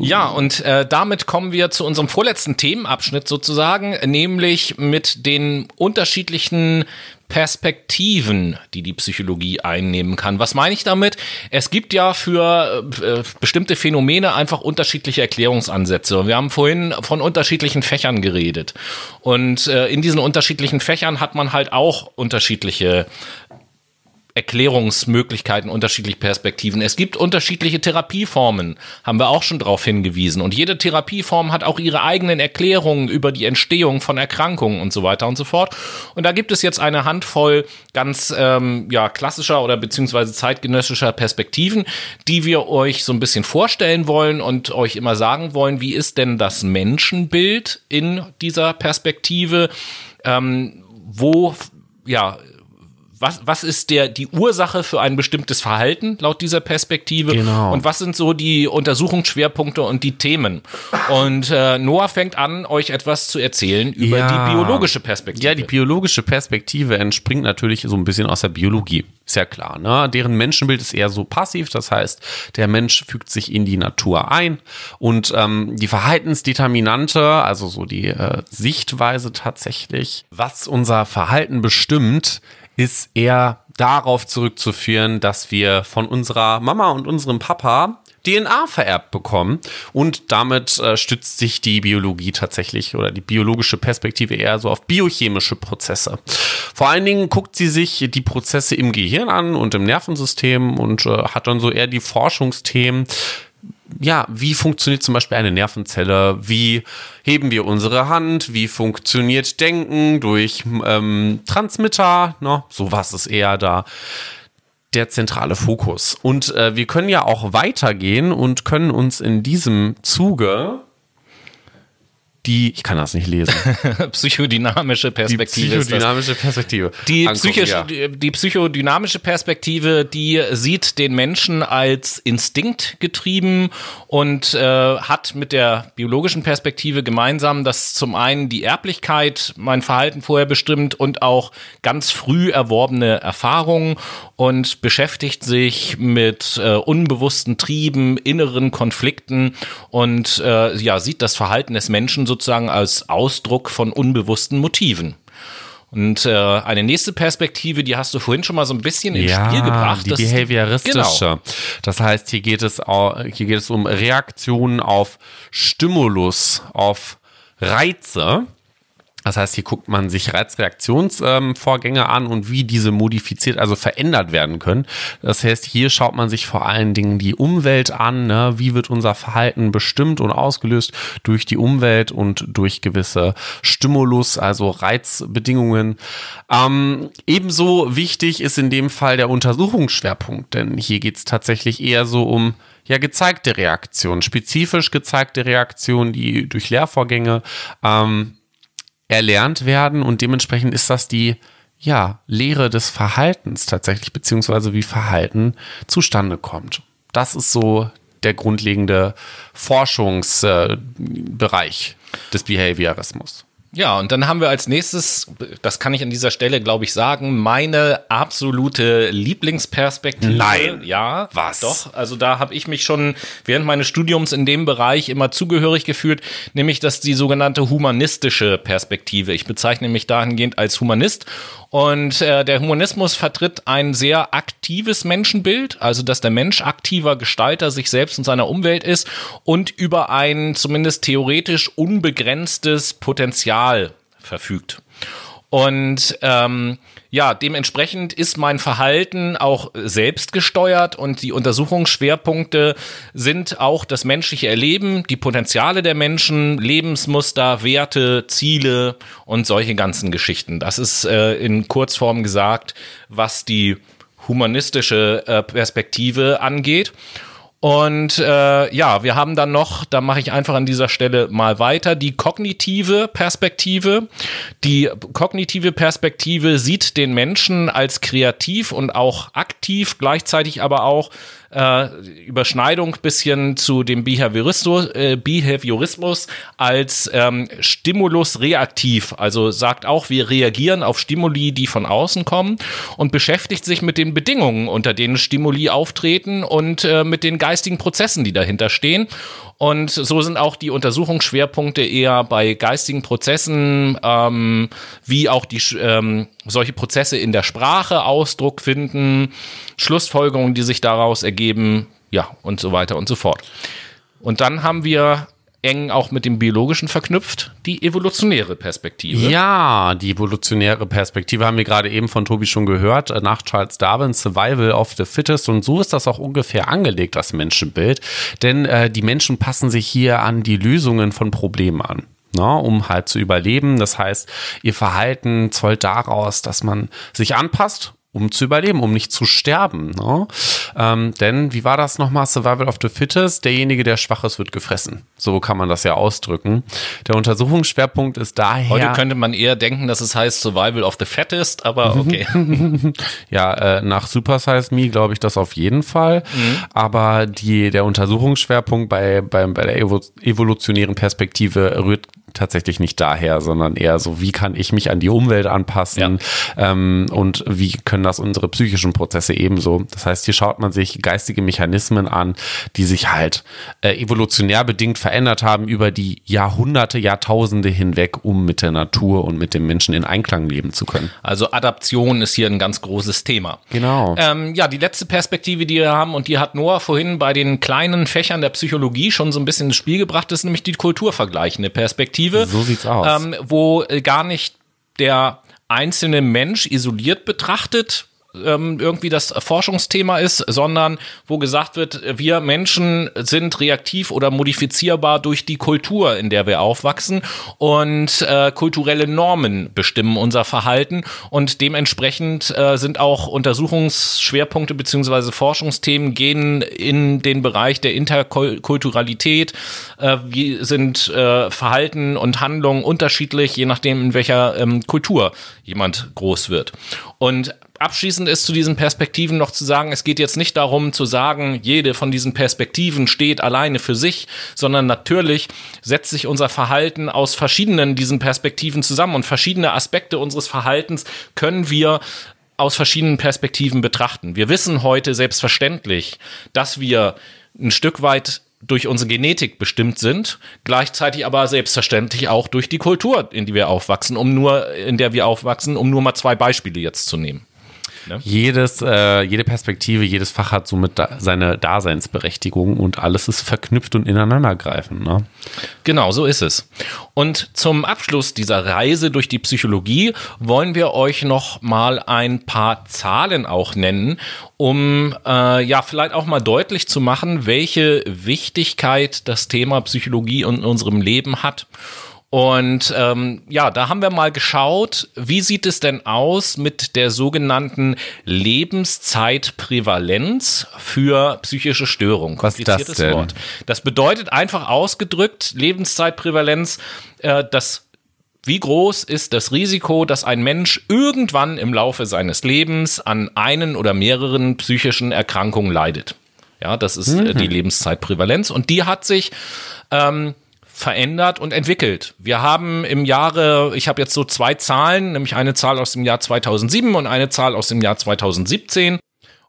Ja, und äh, damit kommen wir zu unserem vorletzten Themenabschnitt sozusagen, nämlich mit den unterschiedlichen Perspektiven, die die Psychologie einnehmen kann. Was meine ich damit? Es gibt ja für äh, bestimmte Phänomene einfach unterschiedliche Erklärungsansätze. Wir haben vorhin von unterschiedlichen Fächern geredet. Und äh, in diesen unterschiedlichen Fächern hat man halt auch unterschiedliche Erklärungsmöglichkeiten, unterschiedliche Perspektiven. Es gibt unterschiedliche Therapieformen, haben wir auch schon darauf hingewiesen. Und jede Therapieform hat auch ihre eigenen Erklärungen über die Entstehung von Erkrankungen und so weiter und so fort. Und da gibt es jetzt eine Handvoll ganz ähm, ja, klassischer oder beziehungsweise zeitgenössischer Perspektiven, die wir euch so ein bisschen vorstellen wollen und euch immer sagen wollen, wie ist denn das Menschenbild in dieser Perspektive? Ähm, wo ja, was, was ist der, die Ursache für ein bestimmtes Verhalten laut dieser Perspektive? Genau. Und was sind so die Untersuchungsschwerpunkte und die Themen? Und äh, Noah fängt an, euch etwas zu erzählen über Ja. die biologische Perspektive. Ja, die biologische Perspektive entspringt natürlich so ein bisschen aus der Biologie. Ist ja klar, ne? Deren Menschenbild ist eher so passiv, das heißt, der Mensch fügt sich in die Natur ein und ähm, die Verhaltensdeterminante, also so die äh, Sichtweise tatsächlich, was unser Verhalten bestimmt, ist eher darauf zurückzuführen, dass wir von unserer Mama und unserem Papa DNA vererbt bekommen und damit äh, stützt sich die Biologie tatsächlich oder die biologische Perspektive eher so auf biochemische Prozesse. Vor allen Dingen guckt sie sich die Prozesse im Gehirn an und im Nervensystem und äh, hat dann so eher die Forschungsthemen. Ja, wie funktioniert zum Beispiel eine Nervenzelle? Wie heben wir unsere Hand? Wie funktioniert Denken durch ähm, Transmitter? Ne? Sowas ist eher da der zentrale Fokus. Und äh, wir können ja auch weitergehen und können uns in diesem Zuge die, ich kann das nicht lesen, psychodynamische die Perspektive. das. psychodynamische Perspektive. Die, angucken, psychisch, ja. die, die psychodynamische Perspektive, die sieht den Menschen als Instinkt getrieben und äh, hat mit der biologischen Perspektive gemeinsam, dass zum einen die Erblichkeit mein Verhalten vorher bestimmt und auch ganz früh erworbene Erfahrungen und beschäftigt sich mit äh, unbewussten Trieben, inneren Konflikten und äh, ja, sieht das Verhalten des Menschen sozusagen als Ausdruck von unbewussten Motiven. Und äh, eine nächste Perspektive, die hast du vorhin schon mal so ein bisschen ins Spiel gebracht. Die das ist behavioristische. Genau. Das heißt, hier geht es hier geht es um Reaktionen auf Stimulus, auf Reize. Das heißt, hier guckt man sich Reizreaktionsvorgänge an und wie diese modifiziert, also verändert werden können. Das heißt, hier schaut man sich vor allen Dingen die Umwelt an. Ne? Wie wird unser Verhalten bestimmt und ausgelöst durch die Umwelt und durch gewisse Stimulus, also Reizbedingungen. Ähm, ebenso wichtig ist in dem Fall der Untersuchungsschwerpunkt, denn hier geht es tatsächlich eher so um ja, gezeigte Reaktionen, spezifisch gezeigte Reaktionen, die durch Lehrvorgänge ähm, erlernt werden und dementsprechend ist das die ja, Lehre des Verhaltens tatsächlich, beziehungsweise wie Verhalten zustande kommt. Das ist so der grundlegende Forschungsbereich Bereich des Behaviorismus. Ja, und dann haben wir als nächstes, das kann ich an dieser Stelle, glaube ich, sagen, meine absolute Lieblingsperspektive. Nein. Ja, Was? Doch, also da habe ich mich schon während meines Studiums in dem Bereich immer zugehörig gefühlt, nämlich dass die sogenannte humanistische Perspektive. Ich bezeichne mich dahingehend als Humanist. Und äh, der Humanismus vertritt ein sehr aktives Menschenbild, also dass der Mensch aktiver Gestalter sich selbst und seiner Umwelt ist und über ein zumindest theoretisch unbegrenztes Potenzial verfügt. Und ähm, ja, dementsprechend ist mein Verhalten auch selbst gesteuert und die Untersuchungsschwerpunkte sind auch das menschliche Erleben, die Potenziale der Menschen, Lebensmuster, Werte, Ziele und solche ganzen Geschichten. Das ist äh, in Kurzform gesagt, was die humanistische äh, Perspektive angeht. Und äh, ja, wir haben dann noch, da mache ich einfach an dieser Stelle mal weiter, die kognitive Perspektive. Die kognitive Perspektive sieht den Menschen als kreativ und auch aktiv, gleichzeitig aber auch äh, Überschneidung bisschen zu dem Behaviorismus, äh, Behaviorismus als ähm, Stimulus reaktiv. Also sagt auch, wir reagieren auf Stimuli, die von außen kommen und beschäftigt sich mit den Bedingungen, unter denen Stimuli auftreten und äh, mit den geistigen Prozessen, die dahinter stehen. Und so sind auch die Untersuchungsschwerpunkte eher bei geistigen Prozessen, ähm, wie auch die ähm, solche Prozesse in der Sprache Ausdruck finden, Schlussfolgerungen, die sich daraus ergeben, ja, und so weiter und so fort. Und dann haben wir eng auch mit dem biologischen verknüpft, die evolutionäre Perspektive. Ja, die evolutionäre Perspektive haben wir gerade eben von Tobi schon gehört, äh, nach Charles Darwin, Survival of the Fittest. Und so ist das auch ungefähr angelegt, das Menschenbild. Denn äh, die Menschen passen sich hier an die Lösungen von Problemen an. Ne, um halt zu überleben. Das heißt, ihr Verhalten zollt daraus, dass man sich anpasst um zu überleben, um nicht zu sterben. Ne? Ähm, denn wie war das nochmal? Survival of the Fittest, derjenige, der schwach ist, wird gefressen. So kann man das ja ausdrücken. Der Untersuchungsschwerpunkt ist daher. Heute könnte man eher denken, dass es heißt Survival of the Fattest, aber okay. ja, äh, nach Super Size Me glaube ich das auf jeden Fall. Mhm. Aber die, der Untersuchungsschwerpunkt bei, bei, bei der evolutionären Perspektive rührt tatsächlich nicht daher, sondern eher so, wie kann ich mich an die Umwelt anpassen ja. ähm, und wie können das unsere psychischen Prozesse ebenso. Das heißt, hier schaut man sich geistige Mechanismen an, die sich halt äh, evolutionär bedingt verändert haben über die Jahrhunderte, Jahrtausende hinweg, um mit der Natur und mit dem Menschen in Einklang leben zu können. Also Adaption ist hier ein ganz großes Thema. Genau. Ähm, ja, die letzte Perspektive, die wir haben, und die hat Noah vorhin bei den kleinen Fächern der Psychologie schon so ein bisschen ins Spiel gebracht, ist nämlich die kulturvergleichende Perspektive. So sieht's aus. Ähm, wo äh, gar nicht der einzelne Mensch isoliert betrachtet ähm, irgendwie das Forschungsthema ist, sondern wo gesagt wird, wir Menschen sind reaktiv oder modifizierbar durch die Kultur, in der wir aufwachsen und äh, kulturelle Normen bestimmen unser Verhalten und dementsprechend äh, sind auch Untersuchungsschwerpunkte beziehungsweise Forschungsthemen gehen in den Bereich der Interkulturalität. Äh, wie sind äh, Verhalten und Handlungen unterschiedlich, je nachdem in welcher ähm, Kultur jemand groß wird. Und abschließend ist zu diesen Perspektiven noch zu sagen, es geht jetzt nicht darum zu sagen, jede von diesen Perspektiven steht alleine für sich, sondern natürlich setzt sich unser Verhalten aus verschiedenen diesen Perspektiven zusammen und verschiedene Aspekte unseres Verhaltens können wir aus verschiedenen Perspektiven betrachten. Wir wissen heute selbstverständlich, dass wir ein Stück weit durch unsere Genetik bestimmt sind, gleichzeitig aber selbstverständlich auch durch die Kultur, in die wir aufwachsen, um nur, in der wir aufwachsen, um nur mal zwei Beispiele jetzt zu nehmen. Ne? Jedes, äh, jede Perspektive, jedes Fach hat somit da seine Daseinsberechtigung und alles ist verknüpft und ineinandergreifend. Ne? Genau, so ist es. Und zum Abschluss dieser Reise durch die Psychologie wollen wir euch noch mal ein paar Zahlen auch nennen, um äh, ja vielleicht auch mal deutlich zu machen, welche Wichtigkeit das Thema Psychologie in unserem Leben hat. Und ähm, ja, da haben wir mal geschaut, wie sieht es denn aus mit der sogenannten Lebenszeitprävalenz für psychische Störungen. Was ist das denn? Wort. Das bedeutet einfach ausgedrückt, Lebenszeitprävalenz, äh, das wie groß ist das Risiko, dass ein Mensch irgendwann im Laufe seines Lebens an einen oder mehreren psychischen Erkrankungen leidet? Ja, das ist äh, mhm. die Lebenszeitprävalenz und die hat sich ähm, verändert und entwickelt. Wir haben im Jahre, ich habe jetzt so zwei Zahlen, nämlich eine Zahl aus dem Jahr 2007 und eine Zahl aus dem Jahr 2017.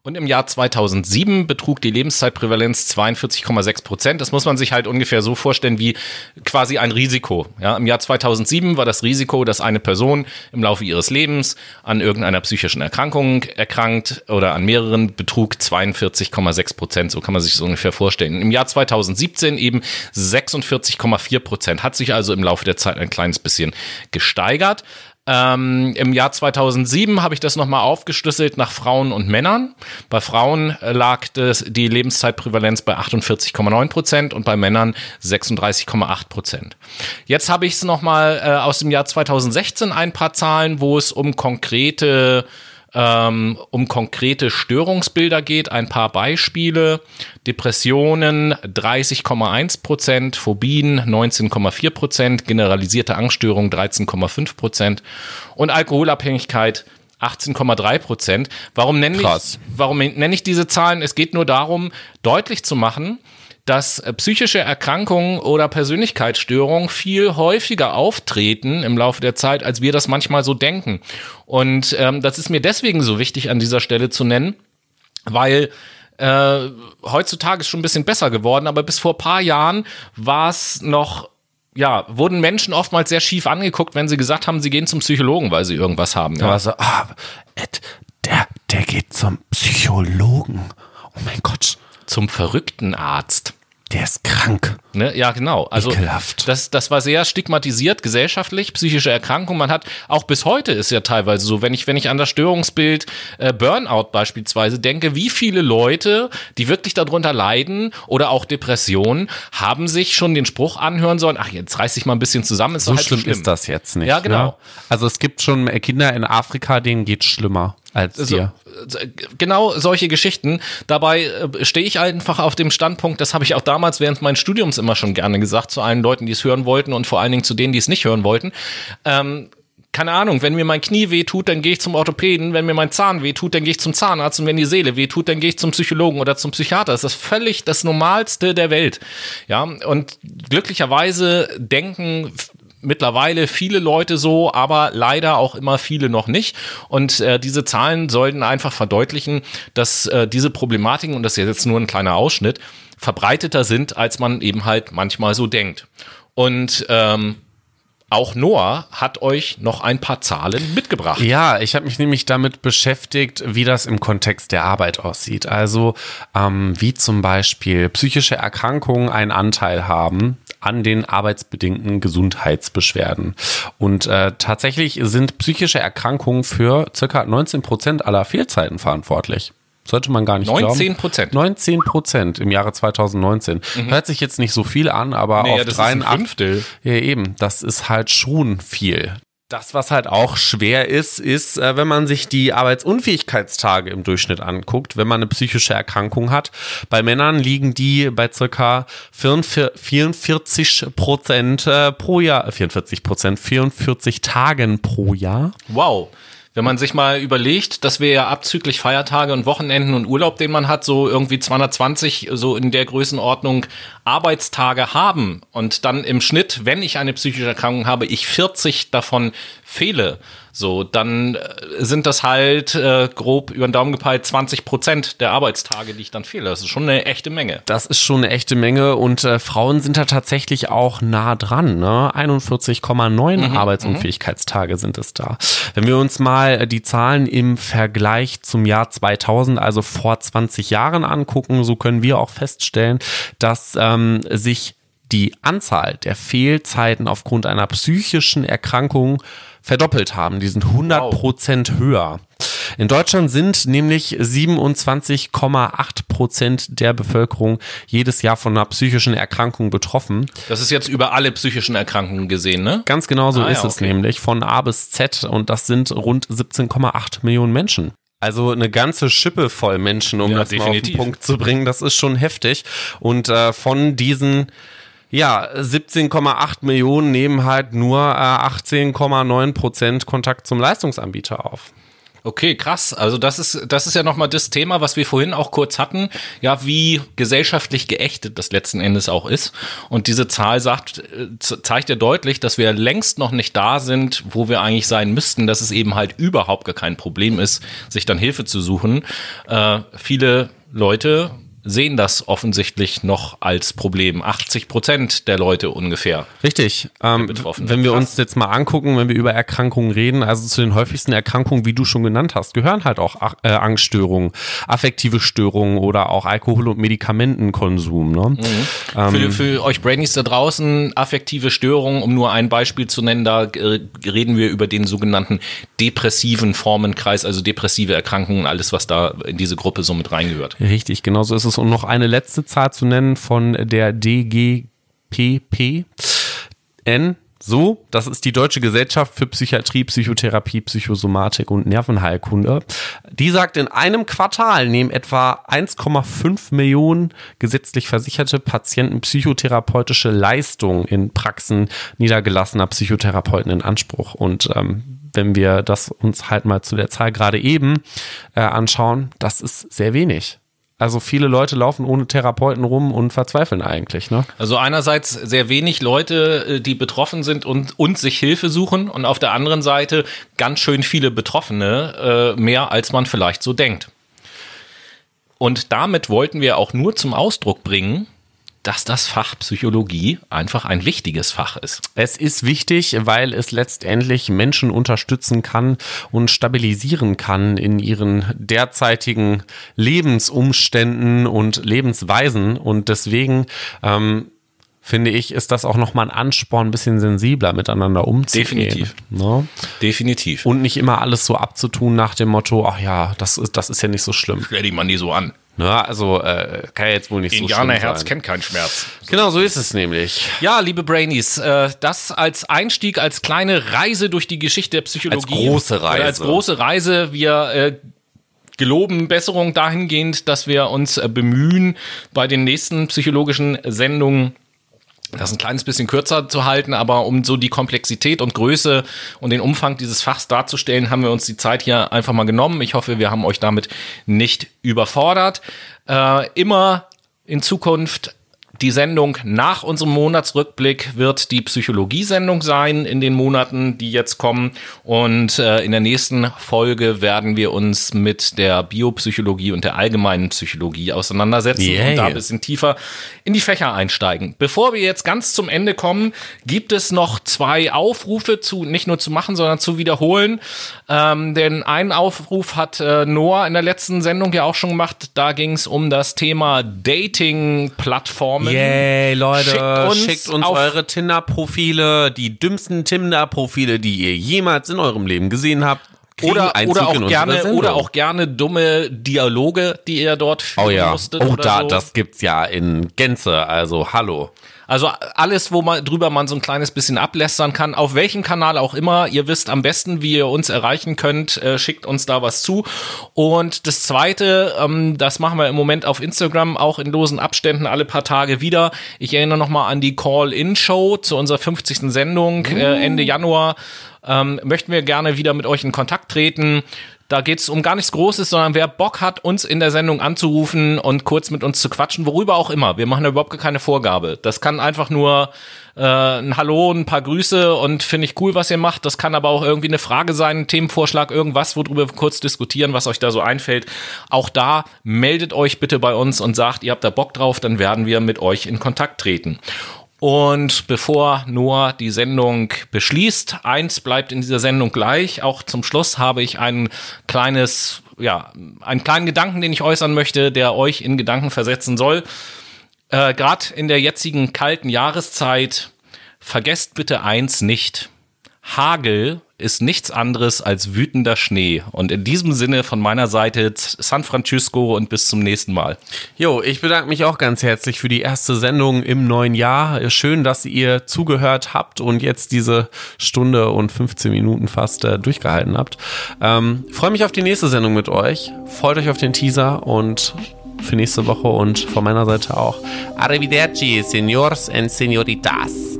Und im Jahr 2007 betrug die Lebenszeitprävalenz 42,6 Prozent. Das muss man sich halt ungefähr so vorstellen wie quasi ein Risiko. Ja, Im Jahr 2007 war das Risiko, dass eine Person im Laufe ihres Lebens an irgendeiner psychischen Erkrankung erkrankt oder an mehreren betrug 42,6 Prozent. So kann man sich das ungefähr vorstellen. Im Jahr 2017 eben 46,4 Prozent. Hat sich also im Laufe der Zeit ein kleines bisschen gesteigert. Ähm, Im Jahr 2007 habe ich das nochmal aufgeschlüsselt nach Frauen und Männern. Bei Frauen äh, lag das, die Lebenszeitprävalenz bei 48,9 Prozent und bei Männern 36,8 Prozent. Jetzt habe ich es nochmal äh, aus dem Jahr 2016 ein paar Zahlen, wo es um konkrete ähm, um konkrete Störungsbilder geht. Ein paar Beispiele. Depressionen 30,1 Prozent, Phobien 19,4 Prozent, generalisierte Angststörung 13,5 Prozent und Alkoholabhängigkeit 18,3 Prozent. Warum nenne ich, warum nenne ich diese Zahlen? Es geht nur darum, deutlich zu machen, dass äh, psychische Erkrankungen oder Persönlichkeitsstörungen viel häufiger auftreten im Laufe der Zeit, als wir das manchmal so denken. Und ähm, das ist mir deswegen so wichtig an dieser Stelle zu nennen, weil äh, heutzutage ist schon ein bisschen besser geworden, aber bis vor paar Jahren war es noch ja, wurden Menschen oftmals sehr schief angeguckt, wenn sie gesagt haben, sie gehen zum Psychologen, weil sie irgendwas haben. Ja. So, ah, Ed, der, der geht zum Psychologen. Oh mein Gott. Zum verrückten Arzt. Der ist krank. Ne? Ja, genau. Also Ekelhaft. das, das war sehr stigmatisiert gesellschaftlich, psychische Erkrankung. Man hat auch bis heute ist ja teilweise so, wenn ich, wenn ich an das Störungsbild äh, Burnout beispielsweise denke, wie viele Leute, die wirklich darunter leiden oder auch Depressionen, haben sich schon den Spruch anhören sollen, ach, jetzt reiß dich mal ein bisschen zusammen, ist So halt schlimm, schlimm ist das jetzt nicht. Ja, genau. Ne? Also es gibt schon Kinder in Afrika, denen geht's schlimmer als So, dir. genau solche Geschichten. Dabei äh, stehe ich einfach auf dem Standpunkt, das habe ich auch damals während meines Studiums immer schon gerne gesagt, zu allen Leuten, die es hören wollten und vor allen Dingen zu denen, die es nicht hören wollten. Ähm, keine Ahnung, wenn mir mein Knie weh tut, dann gehe ich zum Orthopäden, wenn mir mein Zahn weh tut, dann gehe ich zum Zahnarzt und wenn die Seele weh tut, dann gehe ich zum Psychologen oder zum Psychiater. Das ist völlig das Normalste der Welt. Ja, und glücklicherweise denken mittlerweile viele Leute so, aber leider auch immer viele noch nicht. Und äh, diese Zahlen sollten einfach verdeutlichen, dass äh, diese Problematiken, und das ist jetzt nur ein kleiner Ausschnitt, verbreiteter sind, als man eben halt manchmal so denkt. Und ähm, auch Noah hat euch noch ein paar Zahlen mitgebracht. Ja, ich habe mich nämlich damit beschäftigt, wie das im Kontext der Arbeit aussieht. Also ähm, wie zum Beispiel psychische Erkrankungen einen Anteil haben an den arbeitsbedingten Gesundheitsbeschwerden. Und äh, tatsächlich sind psychische Erkrankungen für circa 19 Prozent aller Fehlzeiten verantwortlich. Sollte man gar nicht 19 glauben. Prozent. 19 Prozent im Jahre 2019. Hört sich jetzt nicht so viel an, aber Nee, auf ja, das ist ein 83 Fünftel. ja, eben. Das ist halt schon viel. Das, was halt auch schwer ist, ist, äh, wenn man sich die Arbeitsunfähigkeitstage im Durchschnitt anguckt, wenn man eine psychische Erkrankung hat. Bei Männern liegen die bei circa 44 44 Prozent äh, pro Jahr, 44 Prozent, 44 Tagen pro Jahr. Wow. Wenn man sich mal überlegt, dass wir ja abzüglich Feiertage und Wochenenden und Urlaub, den man hat, so irgendwie 220, so in der Größenordnung Arbeitstage haben und dann im Schnitt, wenn ich eine psychische Erkrankung habe, ich 40 davon fehle, so, dann äh, sind das halt äh, grob über den Daumen gepeilt 20 Prozent der Arbeitstage, die ich dann fehle. Das ist schon eine echte Menge. Das ist schon eine echte Menge und äh, Frauen sind da tatsächlich auch nah dran. Ne? 41,9 Arbeitsunfähigkeitstage sind es da. Wenn wir uns mal äh, die Zahlen im Vergleich zum Jahr 2000, also vor 20 Jahren angucken, so können wir auch feststellen, dass ähm, sich die Anzahl der Fehlzeiten aufgrund einer psychischen Erkrankung verdoppelt haben. Die sind 100 Prozent höher. In Deutschland sind nämlich 27,8 Prozent der Bevölkerung jedes Jahr von einer psychischen Erkrankung betroffen. Das ist jetzt über alle psychischen Erkrankungen gesehen, ne? Ganz genau so Ah, ist ja, es okay. nämlich, von A bis Z und das sind rund 17,8 Millionen Menschen. Also eine ganze Schippe voll Menschen, um Ja, das mal auf den definitiv. Punkt zu bringen. Das ist schon heftig. Und äh, von diesen ja, 17,8 Millionen nehmen halt nur äh, 18,9 Prozent Kontakt zum Leistungsanbieter auf. Okay, krass. Also das ist das ist ja noch mal das Thema, was wir vorhin auch kurz hatten, ja, wie gesellschaftlich geächtet das letzten Endes auch ist. Und diese Zahl sagt äh, zeigt ja deutlich, dass wir längst noch nicht da sind, wo wir eigentlich sein müssten, dass es eben halt überhaupt gar kein Problem ist, sich dann Hilfe zu suchen. Äh, viele Leute sehen das offensichtlich noch als Problem. 80 Prozent der Leute ungefähr. Richtig. Ähm, wenn wir uns jetzt mal angucken, wenn wir über Erkrankungen reden, also zu den häufigsten Erkrankungen, wie du schon genannt hast, gehören halt auch Ach- äh, Angststörungen, affektive Störungen oder auch Alkohol- und Medikamentenkonsum. Ne? Mhm. Für, für euch Brainies da draußen, affektive Störungen, um nur ein Beispiel zu nennen, da äh, reden wir über den sogenannten depressiven Formenkreis, also depressive Erkrankungen, alles, was da in diese Gruppe so mit reingehört. Richtig, genau so ist es. Und noch eine letzte Zahl zu nennen von der DGPP. N. So, das ist die Deutsche Gesellschaft für Psychiatrie, Psychotherapie, Psychosomatik und Nervenheilkunde. Die sagt, in einem Quartal nehmen etwa 1,5 Millionen gesetzlich versicherte Patienten psychotherapeutische Leistungen in Praxen niedergelassener Psychotherapeuten in Anspruch. Und ähm, wenn wir das uns halt mal zu der Zahl gerade eben äh, anschauen, das ist sehr wenig. Also viele Leute laufen ohne Therapeuten rum und verzweifeln eigentlich, ne? Also einerseits sehr wenig Leute, äh, die betroffen sind und, und sich Hilfe suchen und auf der anderen Seite ganz schön viele Betroffene, äh, mehr als man vielleicht so denkt. Und damit wollten wir auch nur zum Ausdruck bringen, dass das Fach Psychologie einfach ein wichtiges Fach ist. Es ist wichtig, weil es letztendlich Menschen unterstützen kann und stabilisieren kann in ihren derzeitigen Lebensumständen und Lebensweisen. Und deswegen ähm, finde ich, ist das auch nochmal ein Ansporn, ein bisschen sensibler miteinander umzugehen. Definitiv. Ne? Definitiv. Und nicht immer alles so abzutun nach dem Motto, ach ja, das ist, das ist ja nicht so schlimm. Stell die man nie so an. Ne? Also äh, kann ja jetzt wohl nicht so schlimm Indianerherz sein. kennt keinen Schmerz. Genau, so ist es nämlich. Ja, liebe Brainies, äh, das als Einstieg, als kleine Reise durch die Geschichte der Psychologie. Als große Reise. Als große Reise. Wir äh, geloben Besserung dahingehend, dass wir uns äh, bemühen, bei den nächsten psychologischen Sendungen das ein kleines bisschen kürzer zu halten, aber um so die Komplexität und Größe und den Umfang dieses Fachs darzustellen, haben wir uns die Zeit hier einfach mal genommen. Ich hoffe, wir haben euch damit nicht überfordert. Äh, immer in Zukunft die Sendung nach unserem Monatsrückblick wird die Psychologie-Sendung sein in den Monaten, die jetzt kommen. Und äh, in der nächsten Folge werden wir uns mit der Biopsychologie und der allgemeinen Psychologie auseinandersetzen Yay. und da ein bisschen tiefer in die Fächer einsteigen. Bevor wir jetzt ganz zum Ende kommen, gibt es noch zwei Aufrufe zu, nicht nur zu machen, sondern zu wiederholen. Ähm, denn einen Aufruf hat äh, Noah in der letzten Sendung ja auch schon gemacht. Da ging es um das Thema Dating-Plattformen. Yay, Leute, Schickt schickt uns uns, auf- eure Tinder-Profile, die dümmsten Tinder-Profile, die ihr jemals in eurem Leben gesehen habt. Oder, oder, auch gerne, oder auch gerne dumme Dialoge, die ihr dort führen Oh ja, musstet. oh da, so. das gibt's ja in Gänze, also hallo. Also alles, wo man drüber man so ein kleines bisschen ablästern kann, auf welchem Kanal auch immer. Ihr wisst am besten, wie ihr uns erreichen könnt. Äh, schickt uns da was zu. Und das Zweite, ähm, das machen wir im Moment auf Instagram auch in losen Abständen alle paar Tage wieder. Ich erinnere noch mal an die Call-In-Show zu unserer 50. Sendung äh, Ende Januar. Ähm, möchten wir gerne wieder mit euch in Kontakt treten. Da geht es um gar nichts Großes, sondern wer Bock hat, uns in der Sendung anzurufen und kurz mit uns zu quatschen, worüber auch immer. Wir machen überhaupt keine Vorgabe. Das kann einfach nur äh, ein Hallo, ein paar Grüße und finde ich cool, was ihr macht. Das kann aber auch irgendwie eine Frage sein, ein Themenvorschlag, irgendwas, worüber wir kurz diskutieren, was euch da so einfällt. Auch da meldet euch bitte bei uns und sagt, ihr habt da Bock drauf, dann werden wir mit euch in Kontakt treten. Und bevor Noah die Sendung beschließt, eins bleibt in dieser Sendung gleich. Auch zum Schluss habe ich ein kleines, ja, einen kleinen Gedanken, den ich äußern möchte, der euch in Gedanken versetzen soll. Äh, Gerade in der jetzigen kalten Jahreszeit, vergesst bitte eins nicht. Hagel ist nichts anderes als wütender Schnee. Und in diesem Sinne von meiner Seite San Francisco und bis zum nächsten Mal. Jo, ich bedanke mich auch ganz herzlich für die erste Sendung im neuen Jahr. Schön, dass ihr zugehört habt und jetzt diese Stunde und 15 Minuten fast äh, durchgehalten habt. Ähm, Freue mich auf die nächste Sendung mit euch. Freut euch auf den Teaser und für nächste Woche und von meiner Seite auch. Arrivederci, Senors and Senoritas.